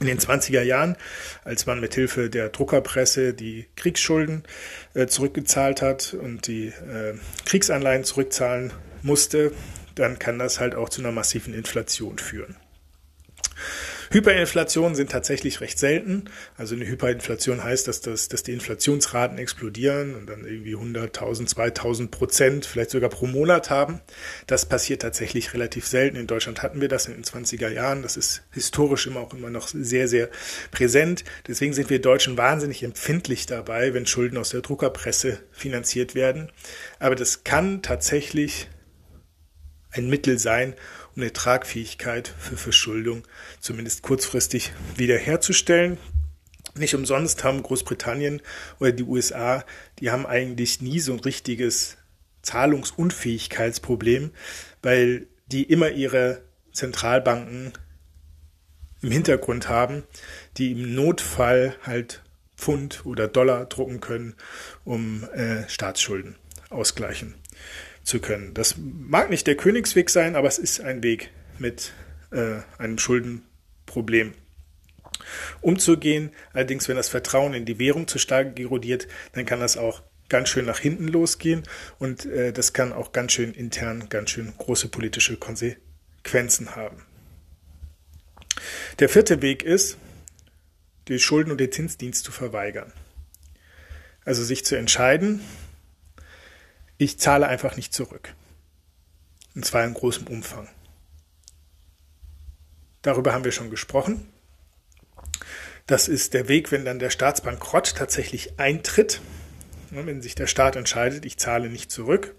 in den 20er Jahren, als man mit Hilfe der Druckerpresse die Kriegsschulden äh, zurückgezahlt hat und die äh, Kriegsanleihen zurückzahlen musste, dann kann das halt auch zu einer massiven Inflation führen. Hyperinflationen sind tatsächlich recht selten. Also eine Hyperinflation heißt, dass, das, dass die Inflationsraten explodieren und dann irgendwie 100.000, 2.000 Prozent, vielleicht sogar pro Monat haben. Das passiert tatsächlich relativ selten. In Deutschland hatten wir das in den 20er Jahren. Das ist historisch immer auch immer noch sehr, sehr präsent. Deswegen sind wir Deutschen wahnsinnig empfindlich dabei, wenn Schulden aus der Druckerpresse finanziert werden. Aber das kann tatsächlich ein Mittel sein, um eine Tragfähigkeit für Verschuldung zumindest kurzfristig wiederherzustellen. Nicht umsonst haben Großbritannien oder die USA, die haben eigentlich nie so ein richtiges Zahlungsunfähigkeitsproblem, weil die immer ihre Zentralbanken im Hintergrund haben, die im Notfall halt Pfund oder Dollar drucken können, um äh, Staatsschulden ausgleichen zu können. Das mag nicht der Königsweg sein, aber es ist ein Weg mit äh, einem Schuldenproblem umzugehen. Allerdings, wenn das Vertrauen in die Währung zu stark erodiert, dann kann das auch ganz schön nach hinten losgehen und äh, das kann auch ganz schön intern ganz schön große politische Konsequenzen haben. Der vierte Weg ist, die Schulden- und den Zinsdienst zu verweigern. Also sich zu entscheiden, ich zahle einfach nicht zurück. Und zwar in großem Umfang. Darüber haben wir schon gesprochen. Das ist der Weg, wenn dann der Staatsbankrott tatsächlich eintritt. Wenn sich der Staat entscheidet, ich zahle nicht zurück,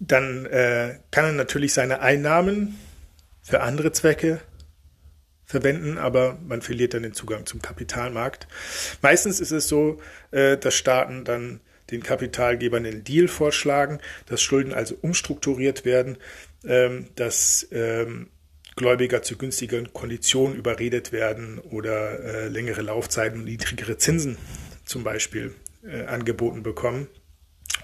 dann äh, kann er natürlich seine Einnahmen für andere Zwecke verwenden, aber man verliert dann den Zugang zum Kapitalmarkt. Meistens ist es so, äh, dass Staaten dann den Kapitalgebern einen Deal vorschlagen, dass Schulden also umstrukturiert werden, ähm, dass ähm, Gläubiger zu günstigeren Konditionen überredet werden oder äh, längere Laufzeiten und niedrigere Zinsen zum Beispiel äh, angeboten bekommen.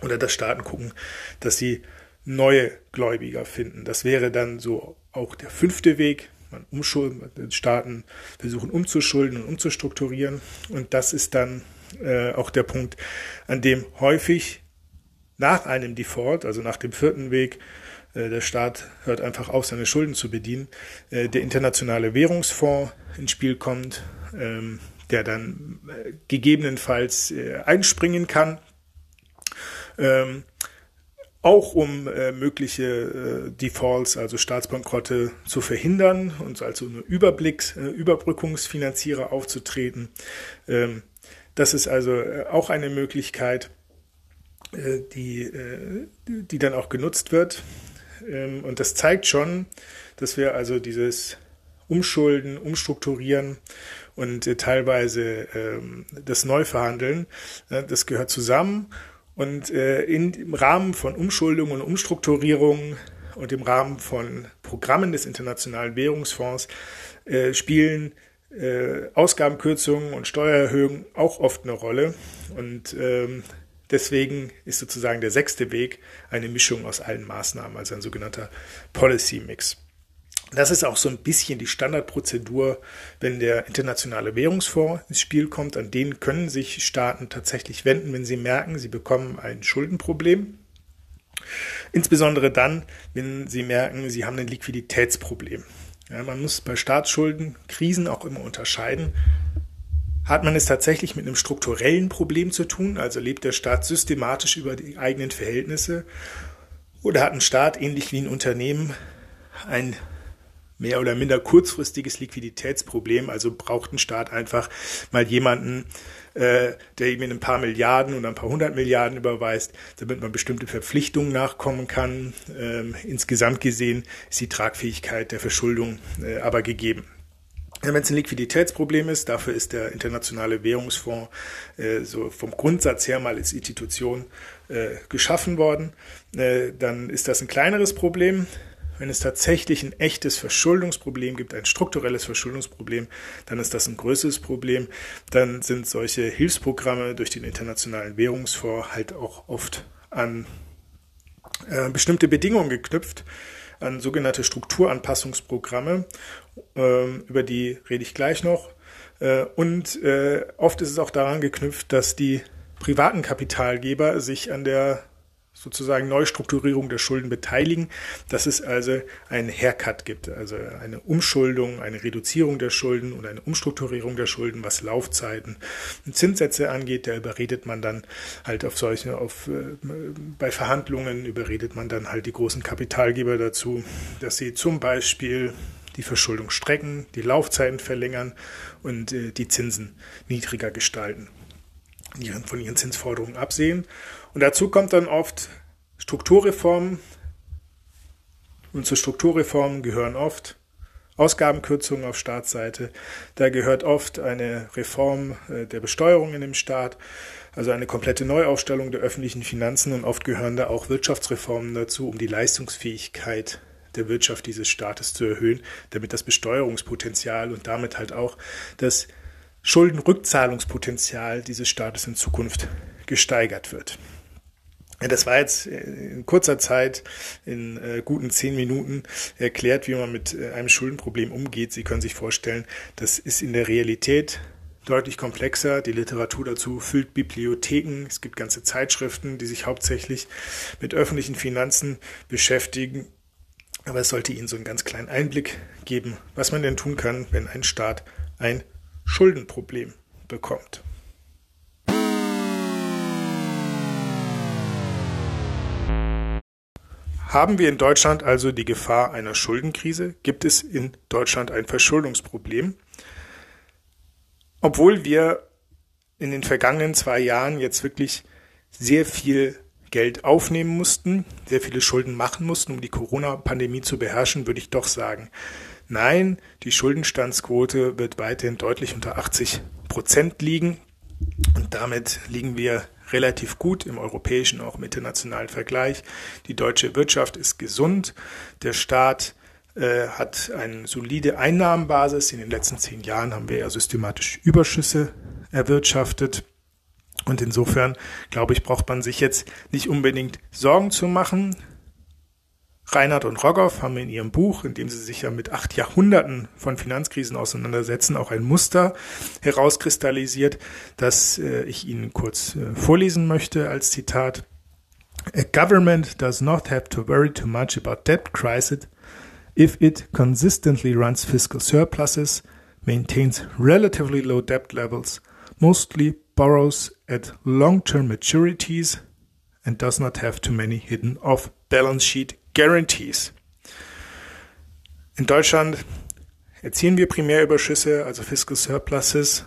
Oder dass Staaten gucken, dass sie neue Gläubiger finden. Das wäre dann so auch der fünfte Weg. Man umschulden, Staaten versuchen umzuschulden und umzustrukturieren. Und das ist dann äh, auch der Punkt, an dem häufig nach einem Default, also nach dem vierten Weg, äh, der Staat hört einfach auf, seine Schulden zu bedienen, äh, der internationale Währungsfonds ins Spiel kommt, ähm, der dann äh, gegebenenfalls einspringen kann. Ähm, auch um mögliche Defaults, also Staatsbankrotte zu verhindern und also eine Überblick, äh, Überbrückungsfinanzierer aufzutreten. Das ist also äh, auch eine Möglichkeit, äh, die, äh, die dann auch genutzt wird. Ähm, und das zeigt schon, dass wir also dieses Umschulden, Umstrukturieren und teilweise ähm, das Neuverhandeln, das gehört zusammen und im Rahmen von Umschuldung und Umstrukturierung und im Rahmen von Programmen des Internationalen Währungsfonds äh, spielen äh, Ausgabenkürzungen und Steuererhöhungen auch oft eine Rolle. Und ähm, deswegen ist sozusagen der sechste Weg eine Mischung aus allen Maßnahmen, also ein sogenannter Policy Mix. Das ist auch so ein bisschen die Standardprozedur, wenn der internationale Währungsfonds ins Spiel kommt. An den können sich Staaten tatsächlich wenden, wenn sie merken, sie bekommen ein Schuldenproblem. Insbesondere dann, wenn sie merken, sie haben ein Liquiditätsproblem. Ja, man muss bei Staatsschulden Krisen auch immer unterscheiden. Hat man es tatsächlich mit einem strukturellen Problem zu tun, also lebt der Staat systematisch über die eigenen Verhältnisse, oder hat ein Staat, ähnlich wie ein Unternehmen, ein mehr oder minder kurzfristiges Liquiditätsproblem. Also braucht ein Staat einfach mal jemanden, äh, der ihm in ein paar Milliarden oder ein paar hundert Milliarden überweist, damit man bestimmte Verpflichtungen nachkommen kann. Ähm, insgesamt gesehen ist die Tragfähigkeit der Verschuldung äh, aber gegeben. Wenn es ein Liquiditätsproblem ist, dafür ist der Internationale Währungsfonds äh, so vom Grundsatz her mal als Institution äh, geschaffen worden, äh, dann ist das ein kleineres Problem. Wenn es tatsächlich ein echtes Verschuldungsproblem gibt, ein strukturelles Verschuldungsproblem, dann ist das ein größeres Problem. Dann sind solche Hilfsprogramme durch den Internationalen Währungsfonds halt auch oft an äh, bestimmte Bedingungen geknüpft, an sogenannte Strukturanpassungsprogramme. Ähm, über die rede ich gleich noch. Äh, und äh, oft ist es auch daran geknüpft, dass die privaten Kapitalgeber sich an der sozusagen Neustrukturierung der Schulden beteiligen, dass es also einen Haircut gibt, also eine Umschuldung, eine Reduzierung der Schulden und eine Umstrukturierung der Schulden, was Laufzeiten und Zinssätze angeht. Da überredet man dann halt auf solche, auf, äh, bei Verhandlungen überredet man dann halt die großen Kapitalgeber dazu, dass sie zum Beispiel die Verschuldung strecken, die Laufzeiten verlängern und äh, die Zinsen niedriger gestalten, von ihren Zinsforderungen absehen und dazu kommt dann oft Strukturreformen. Und zu Strukturreformen gehören oft Ausgabenkürzungen auf Staatsseite. Da gehört oft eine Reform äh, der Besteuerung in dem Staat, also eine komplette Neuaufstellung der öffentlichen Finanzen und oft gehören da auch Wirtschaftsreformen dazu, um die Leistungsfähigkeit der Wirtschaft dieses Staates zu erhöhen, damit das Besteuerungspotenzial und damit halt auch das Schuldenrückzahlungspotenzial dieses Staates in Zukunft gesteigert wird. Das war jetzt in kurzer Zeit, in äh, guten zehn Minuten erklärt, wie man mit äh, einem Schuldenproblem umgeht. Sie können sich vorstellen, das ist in der Realität deutlich komplexer. Die Literatur dazu füllt Bibliotheken. Es gibt ganze Zeitschriften, die sich hauptsächlich mit öffentlichen Finanzen beschäftigen. Aber es sollte Ihnen so einen ganz kleinen Einblick geben, was man denn tun kann, wenn ein Staat ein Schuldenproblem bekommt. Haben wir in Deutschland also die Gefahr einer Schuldenkrise? Gibt es in Deutschland ein Verschuldungsproblem? Obwohl wir in den vergangenen zwei Jahren jetzt wirklich sehr viel Geld aufnehmen mussten, sehr viele Schulden machen mussten, um die Corona-Pandemie zu beherrschen, würde ich doch sagen, nein, die Schuldenstandsquote wird weiterhin deutlich unter 80 Prozent liegen. Und damit liegen wir relativ gut im europäischen, auch im internationalen Vergleich. Die deutsche Wirtschaft ist gesund. Der Staat äh, hat eine solide Einnahmenbasis. In den letzten zehn Jahren haben wir ja systematisch Überschüsse erwirtschaftet. Und insofern, glaube ich, braucht man sich jetzt nicht unbedingt Sorgen zu machen. Reinhard und Rogoff haben in ihrem Buch, in dem sie sich ja mit acht Jahrhunderten von Finanzkrisen auseinandersetzen, auch ein Muster herauskristallisiert, das äh, ich Ihnen kurz äh, vorlesen möchte als Zitat. A government does not have to worry too much about debt crisis if it consistently runs fiscal surpluses, maintains relatively low debt levels, mostly borrows at long-term maturities, and does not have too many hidden off-balance sheet guarantees. In Deutschland erzielen wir Primärüberschüsse, also Fiscal Surpluses.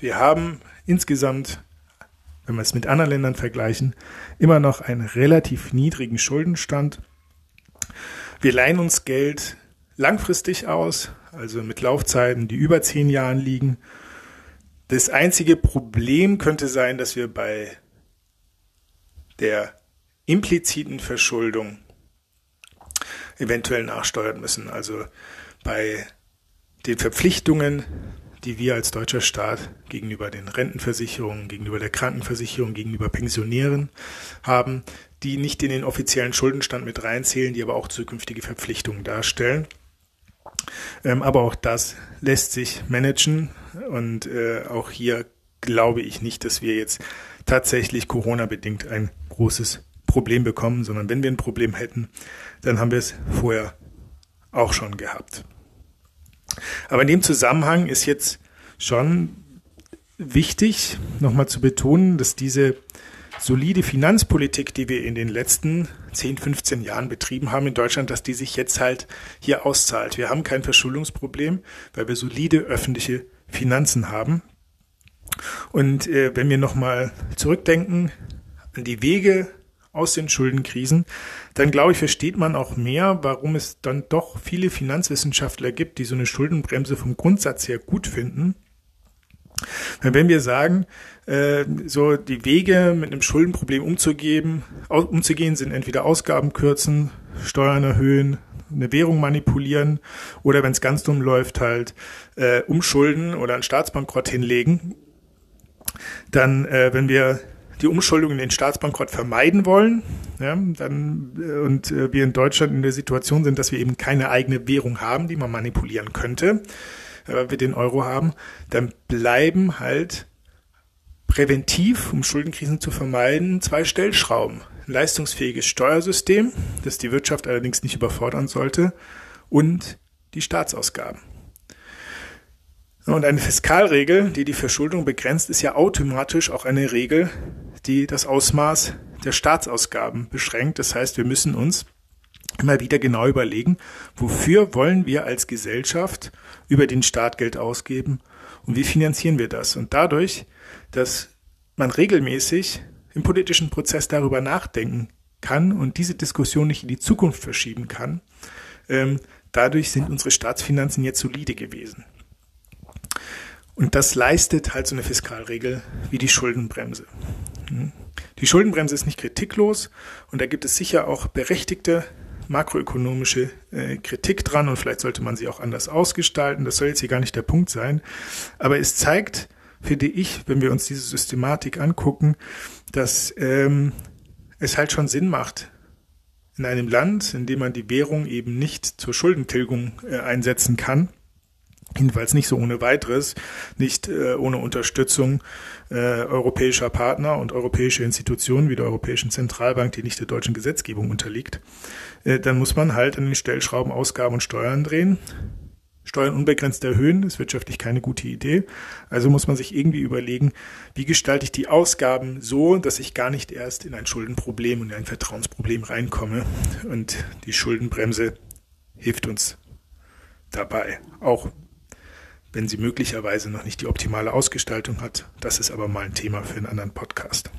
Wir haben insgesamt, wenn wir es mit anderen Ländern vergleichen, immer noch einen relativ niedrigen Schuldenstand. Wir leihen uns Geld langfristig aus, also mit Laufzeiten, die über zehn Jahren liegen. Das einzige Problem könnte sein, dass wir bei der impliziten Verschuldung eventuell nachsteuern müssen. Also bei den Verpflichtungen, die wir als deutscher Staat gegenüber den Rentenversicherungen, gegenüber der Krankenversicherung, gegenüber Pensionären haben, die nicht in den offiziellen Schuldenstand mit reinzählen, die aber auch zukünftige Verpflichtungen darstellen. Ähm, aber auch das lässt sich managen und äh, auch hier glaube ich nicht, dass wir jetzt tatsächlich Corona-bedingt ein großes Problem bekommen, sondern wenn wir ein Problem hätten, dann haben wir es vorher auch schon gehabt. Aber in dem Zusammenhang ist jetzt schon wichtig, nochmal zu betonen, dass diese solide Finanzpolitik, die wir in den letzten 10, 15 Jahren betrieben haben in Deutschland, dass die sich jetzt halt hier auszahlt. Wir haben kein Verschuldungsproblem, weil wir solide öffentliche Finanzen haben. Und äh, wenn wir nochmal zurückdenken an die Wege aus den Schuldenkrisen, dann glaube ich, versteht man auch mehr, warum es dann doch viele Finanzwissenschaftler gibt, die so eine Schuldenbremse vom Grundsatz her gut finden. Wenn wir sagen, äh, so die Wege mit einem Schuldenproblem umzugehen, umzugehen sind entweder Ausgaben kürzen, Steuern erhöhen, eine Währung manipulieren oder wenn es ganz dumm läuft, halt äh, umschulden oder einen Staatsbankrott hinlegen. Dann, äh, wenn wir die Umschuldung in den Staatsbankrott vermeiden wollen, ja, dann äh, und äh, wir in Deutschland in der Situation sind, dass wir eben keine eigene Währung haben, die man manipulieren könnte, äh, weil wir den Euro haben, dann bleiben halt präventiv, um Schuldenkrisen zu vermeiden, zwei Stellschrauben. Ein leistungsfähiges Steuersystem, das die Wirtschaft allerdings nicht überfordern sollte, und die Staatsausgaben. Und eine Fiskalregel, die die Verschuldung begrenzt, ist ja automatisch auch eine Regel, die das Ausmaß der Staatsausgaben beschränkt. Das heißt, wir müssen uns immer wieder genau überlegen, wofür wollen wir als Gesellschaft über den Staat Geld ausgeben und wie finanzieren wir das. Und dadurch, dass man regelmäßig im politischen Prozess darüber nachdenken kann und diese Diskussion nicht in die Zukunft verschieben kann, ähm, dadurch sind unsere Staatsfinanzen jetzt solide gewesen. Und das leistet halt so eine Fiskalregel wie die Schuldenbremse. Hm? Die Schuldenbremse ist nicht kritiklos und da gibt es sicher auch berechtigte makroökonomische äh, Kritik dran und vielleicht sollte man sie auch anders ausgestalten. Das soll jetzt hier gar nicht der Punkt sein. Aber es zeigt, finde ich, wenn wir uns diese Systematik angucken, dass ähm, es halt schon Sinn macht, in einem Land, in dem man die Währung eben nicht zur Schuldentilgung äh, einsetzen kann, jedenfalls nicht so ohne weiteres, nicht äh, ohne Unterstützung äh, europäischer Partner und europäische Institutionen wie der Europäischen Zentralbank, die nicht der deutschen Gesetzgebung unterliegt, äh, dann muss man halt an den Stellschrauben Ausgaben und Steuern drehen. Steuern unbegrenzt erhöhen ist wirtschaftlich keine gute Idee. Also muss man sich irgendwie überlegen, wie gestalte ich die Ausgaben so, dass ich gar nicht erst in ein Schuldenproblem und ein Vertrauensproblem reinkomme. Und die Schuldenbremse hilft uns dabei. Auch wenn sie möglicherweise noch nicht die optimale Ausgestaltung hat. Das ist aber mal ein Thema für einen anderen Podcast.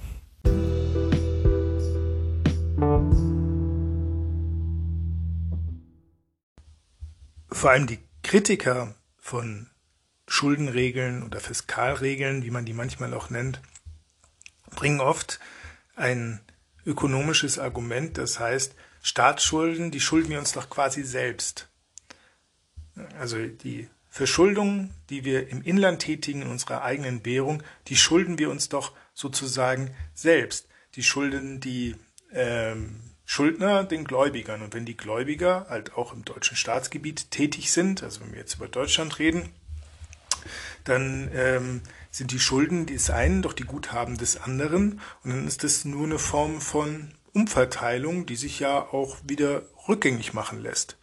Vor allem die Kritiker von Schuldenregeln oder Fiskalregeln, wie man die manchmal auch nennt, bringen oft ein ökonomisches Argument, das heißt, Staatsschulden, die schulden wir uns doch quasi selbst. Also die Verschuldungen, die wir im Inland tätigen in unserer eigenen Währung, die schulden wir uns doch sozusagen selbst. Die schulden die ähm, Schuldner den Gläubigern. Und wenn die Gläubiger halt auch im deutschen Staatsgebiet tätig sind, also wenn wir jetzt über Deutschland reden, dann ähm, sind die Schulden des einen doch die Guthaben des anderen. Und dann ist das nur eine Form von Umverteilung, die sich ja auch wieder rückgängig machen lässt.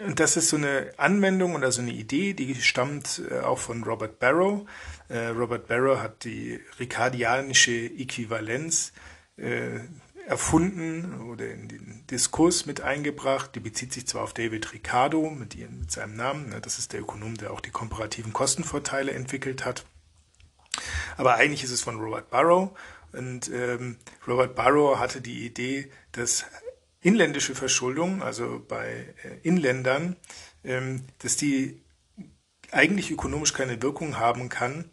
Und das ist so eine Anwendung oder so eine Idee, die stammt äh, auch von Robert Barrow. Äh, Robert Barrow hat die ricardianische Äquivalenz äh, erfunden oder in den Diskurs mit eingebracht. Die bezieht sich zwar auf David Ricardo mit seinem Namen, ne, das ist der Ökonom, der auch die komparativen Kostenvorteile entwickelt hat. Aber eigentlich ist es von Robert Barrow. Und ähm, Robert Barrow hatte die Idee, dass inländische Verschuldung, also bei äh, Inländern, ähm, dass die eigentlich ökonomisch keine Wirkung haben kann,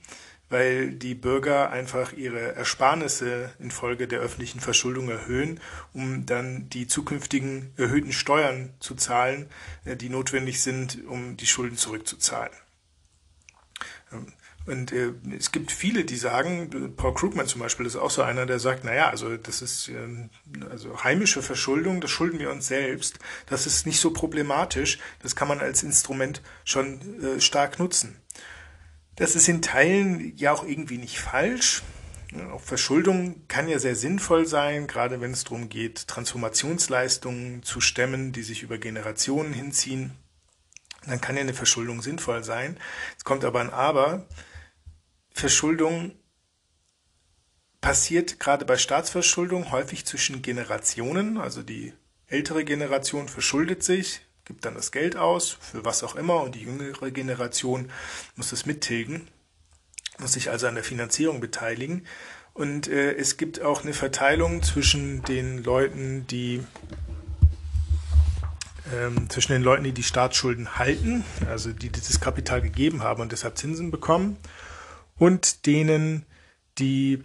weil die Bürger einfach ihre Ersparnisse infolge der öffentlichen Verschuldung erhöhen, um dann die zukünftigen erhöhten Steuern zu zahlen, äh, die notwendig sind, um die Schulden zurückzuzahlen. Ähm, und äh, es gibt viele, die sagen, Paul Krugman zum Beispiel ist auch so einer, der sagt, naja, also das ist äh, also heimische Verschuldung, das schulden wir uns selbst, das ist nicht so problematisch, das kann man als Instrument schon äh, stark nutzen. Das ist in Teilen ja auch irgendwie nicht falsch. Auch Verschuldung kann ja sehr sinnvoll sein, gerade wenn es darum geht, Transformationsleistungen zu stemmen, die sich über Generationen hinziehen. Dann kann ja eine Verschuldung sinnvoll sein. Es kommt aber ein Aber. Verschuldung passiert gerade bei Staatsverschuldung häufig zwischen Generationen. Also die ältere Generation verschuldet sich, gibt dann das Geld aus, für was auch immer, und die jüngere Generation muss es mittilgen, muss sich also an der Finanzierung beteiligen. Und äh, es gibt auch eine Verteilung zwischen den Leuten, die ähm, zwischen den Leuten, die die Staatsschulden halten, also die dieses Kapital gegeben haben und deshalb Zinsen bekommen, und denen, die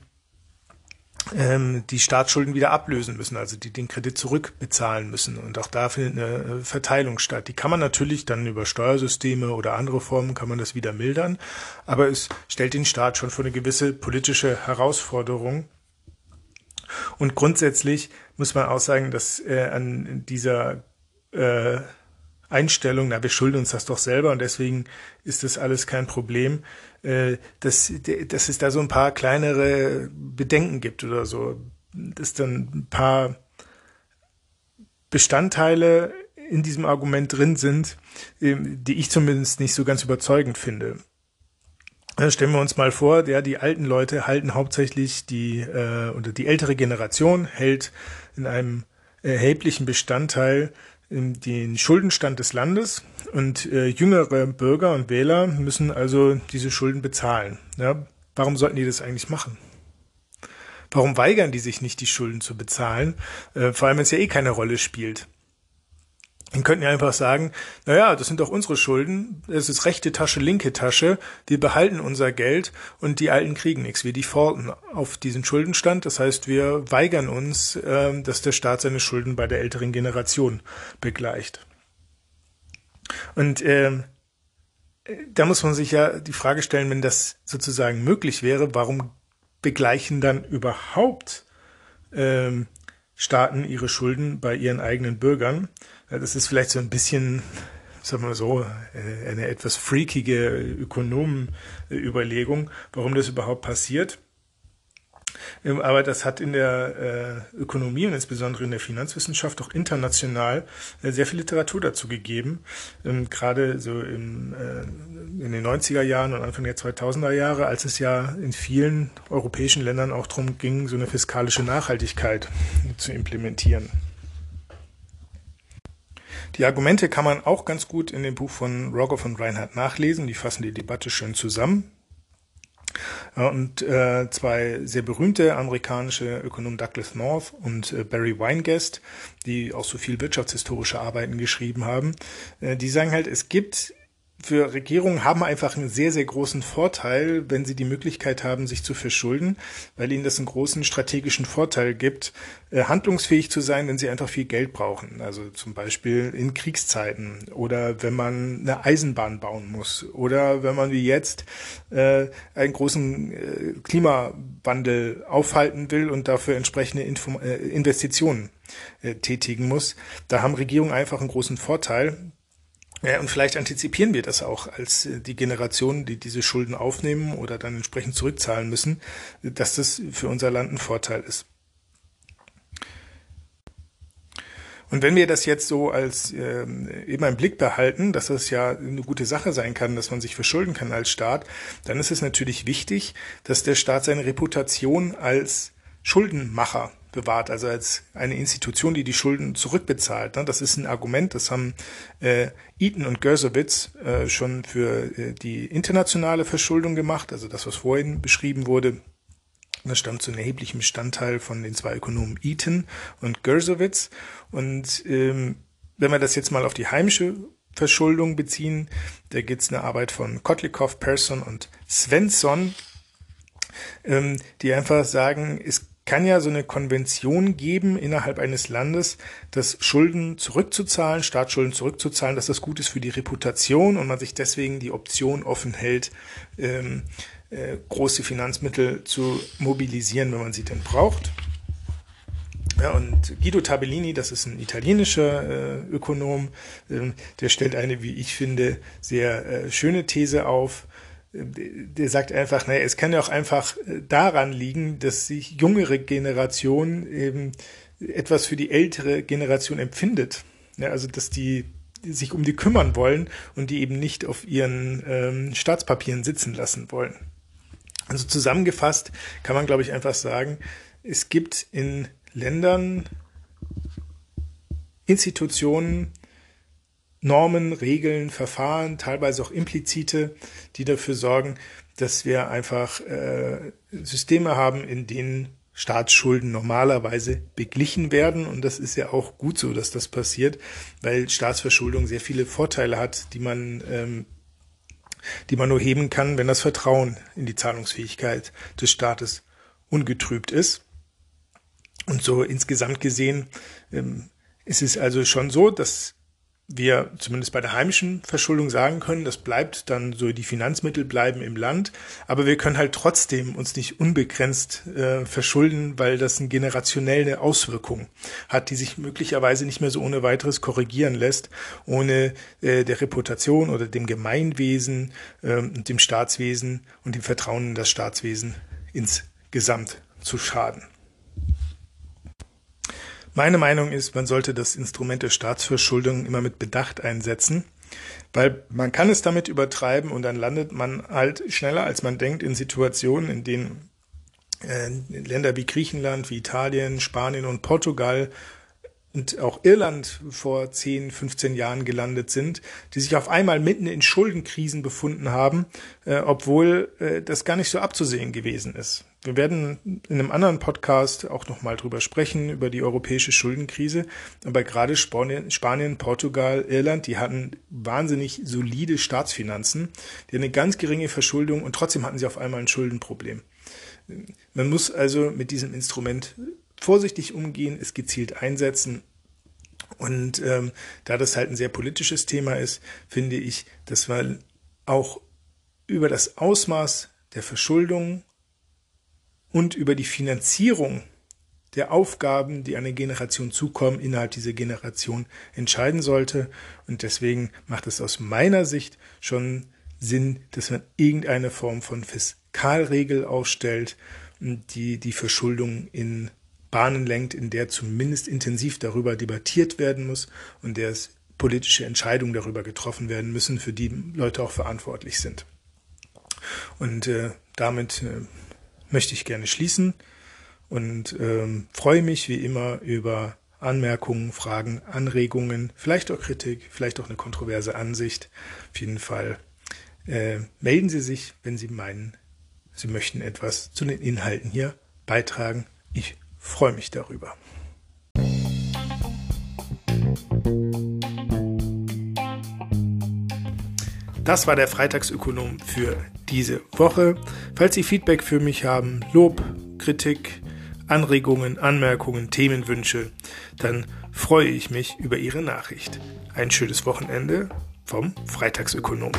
ähm, die Staatsschulden wieder ablösen müssen, also die den Kredit zurückbezahlen müssen. Und auch da findet eine äh, Verteilung statt. Die kann man natürlich dann über Steuersysteme oder andere Formen kann man das wieder mildern, aber es stellt den Staat schon vor eine gewisse politische Herausforderung. Und grundsätzlich muss man auch sagen, dass äh, an dieser äh, Einstellung, na, wir schulden uns das doch selber und deswegen ist das alles kein Problem, dass, dass es da so ein paar kleinere Bedenken gibt oder so, dass dann ein paar Bestandteile in diesem Argument drin sind, ähm, die ich zumindest nicht so ganz überzeugend finde. Stellen wir uns mal vor, ja, die alten Leute halten hauptsächlich die, äh, oder die ältere Generation hält in einem erheblichen Bestandteil den Schuldenstand des Landes und äh, jüngere Bürger und Wähler müssen also diese Schulden bezahlen. Ja, warum sollten die das eigentlich machen? Warum weigern die sich nicht, die Schulden zu bezahlen? Äh, vor allem, wenn es ja eh keine Rolle spielt. Dann könnten ja einfach sagen, naja, das sind doch unsere Schulden, es ist rechte Tasche, linke Tasche, wir behalten unser Geld und die Alten kriegen nichts. Wir defaulten auf diesen Schuldenstand, das heißt, wir weigern uns, äh, dass der Staat seine Schulden bei der älteren Generation begleicht. Und äh, da muss man sich ja die Frage stellen, wenn das sozusagen möglich wäre, warum begleichen dann überhaupt ähm, Staaten ihre Schulden bei ihren eigenen Bürgern? Das ist vielleicht so ein bisschen, sagen wir so, äh, eine etwas freakige Ökonomenüberlegung, warum das überhaupt passiert. Ähm, aber das hat in der äh, Ökonomie und insbesondere in der Finanzwissenschaft auch international äh, sehr viel Literatur dazu gegeben. Ähm, gerade so in den 90er Jahren und Anfang der 2000er Jahre, als es ja in vielen europäischen Ländern auch darum ging, so eine fiskalische Nachhaltigkeit zu implementieren. Die Argumente kann man auch ganz gut in dem Buch von Rogoff und Reinhardt nachlesen. Die fassen die Debatte schön zusammen. Und äh, zwei sehr berühmte amerikanische Ökonomen Douglas North und äh, Barry Weingast, die auch so viel wirtschaftshistorische Arbeiten geschrieben haben, äh, die sagen halt, es gibt für Regierungen haben einfach einen sehr, sehr großen Vorteil, wenn sie die Möglichkeit haben, sich zu verschulden, weil ihnen das einen großen strategischen Vorteil gibt, äh, handlungsfähig zu sein, wenn sie einfach viel Geld brauchen. Also zum Beispiel in Kriegszeiten oder wenn man eine Eisenbahn bauen muss oder wenn man wie jetzt äh, einen großen äh, Klimawandel aufhalten will und dafür entsprechende Info Investitionen tätigen muss. Da haben Regierungen einfach einen großen Vorteil ja, und vielleicht antizipieren wir das auch als äh, die Generationen, die diese Schulden aufnehmen oder dann entsprechend zurückzahlen müssen, dass das für unser Land ein Vorteil ist. Und wenn wir das jetzt so als äh, immer im Blick behalten, dass es ja eine gute Sache sein kann, dass man sich verschulden kann als Staat, dann ist es natürlich wichtig, dass der Staat seine Reputation als Schuldenmacher bewahrt, also als eine Institution, die die Schulden zurückbezahlt. Ne? Das ist ein Argument, das haben äh, Eaton und Gersowitz äh, schon für äh, die internationale Verschuldung gemacht, also das, was vorhin beschrieben wurde. Das stammt zu einem erheblichen Bestandteil von den zwei Ökonomen Eaton und Gersowitz. Und ähm, wenn wir das jetzt mal auf die heimische Verschuldung beziehen, da gibt es eine Arbeit von Kotlikow, Persson und Svensson, ähm, die einfach sagen, es kann ja so eine Konvention geben innerhalb eines Landes, dass Schulden zurückzuzahlen, Staatsschulden zurückzuzahlen, dass das gut ist für die Reputation und man sich deswegen die Option offen hält, ähm, äh, große Finanzmittel zu mobilisieren, wenn man sie denn braucht. Ja, und Guido Tabellini, das ist ein italienischer äh, Ökonom, äh, der stellt eine, wie ich finde, sehr äh, schöne These auf der sagt einfach, naja, es kann ja auch einfach äh, daran liegen, dass sich jüngere Generation eben etwas für die ältere Generation empfindet. Ja, also dass die sich um die kümmern wollen und die eben nicht auf ihren ähm, Staatspapieren sitzen lassen wollen. Also zusammengefasst kann man, glaube ich, einfach sagen, es gibt in Ländern Institutionen, Normen, Regeln, Verfahren, teilweise auch implizite, die dafür sorgen, dass wir einfach äh, Systeme haben, in denen Staatsschulden normalerweise beglichen werden. Und das ist ja auch gut so, dass das passiert, weil Staatsverschuldung sehr viele Vorteile hat, die man, ähm, die man nur heben kann, wenn das Vertrauen in die Zahlungsfähigkeit des Staates ungetrübt ist. Und so insgesamt gesehen ähm, ist es also schon so, dass wir zumindest bei der heimischen Verschuldung sagen können, das bleibt dann so, die Finanzmittel bleiben im Land, aber wir können halt trotzdem uns nicht unbegrenzt äh, verschulden, weil das eine generationelle Auswirkung hat, die sich möglicherweise nicht mehr so ohne weiteres korrigieren lässt, ohne äh, der Reputation oder dem Gemeinwesen, äh, dem Staatswesen und dem Vertrauen in das Staatswesen insgesamt zu schaden. Meine Meinung ist, man sollte das Instrument der Staatsverschuldung immer mit Bedacht einsetzen, weil man kann es damit übertreiben und dann landet man halt schneller, als man denkt, in Situationen, in denen äh, Länder wie Griechenland, wie Italien, Spanien und Portugal und auch Irland vor 10, 15 Jahren gelandet sind, die sich auf einmal mitten in Schuldenkrisen befunden haben, äh, obwohl äh, das gar nicht so abzusehen gewesen ist. Wir werden in einem anderen Podcast auch nochmal drüber sprechen, über die europäische Schuldenkrise. Aber gerade Spanien, Spanien, Portugal, Irland, die hatten wahnsinnig solide Staatsfinanzen, die eine ganz geringe Verschuldung und trotzdem hatten sie auf einmal ein Schuldenproblem. Man muss also mit diesem Instrument vorsichtig umgehen, es gezielt einsetzen. Und ähm, da das halt ein sehr politisches Thema ist, finde ich, dass man auch über das Ausmaß der Verschuldung und über die Finanzierung der Aufgaben, die einer Generation zukommen, innerhalb dieser Generation entscheiden sollte. Und deswegen macht es aus meiner Sicht schon Sinn, dass man irgendeine Form von Fiskalregel aufstellt, die die Verschuldung in Bahnen lenkt, in der zumindest intensiv darüber debattiert werden muss und der es politische Entscheidungen darüber getroffen werden müssen, für die Leute auch verantwortlich sind. Und äh, damit äh, möchte ich gerne schließen und ähm, freue mich wie immer über Anmerkungen, Fragen, Anregungen, vielleicht auch Kritik, vielleicht auch eine kontroverse Ansicht. Auf jeden Fall äh, melden Sie sich, wenn Sie meinen, Sie möchten etwas zu den Inhalten hier beitragen. Ich freue mich darüber. Das war der Freitagsökonom für diese Woche. Falls Sie Feedback für mich haben, Lob, Kritik, Anregungen, Anmerkungen, Themenwünsche, dann freue ich mich über Ihre Nachricht. Ein schönes Wochenende vom Freitagsökonom.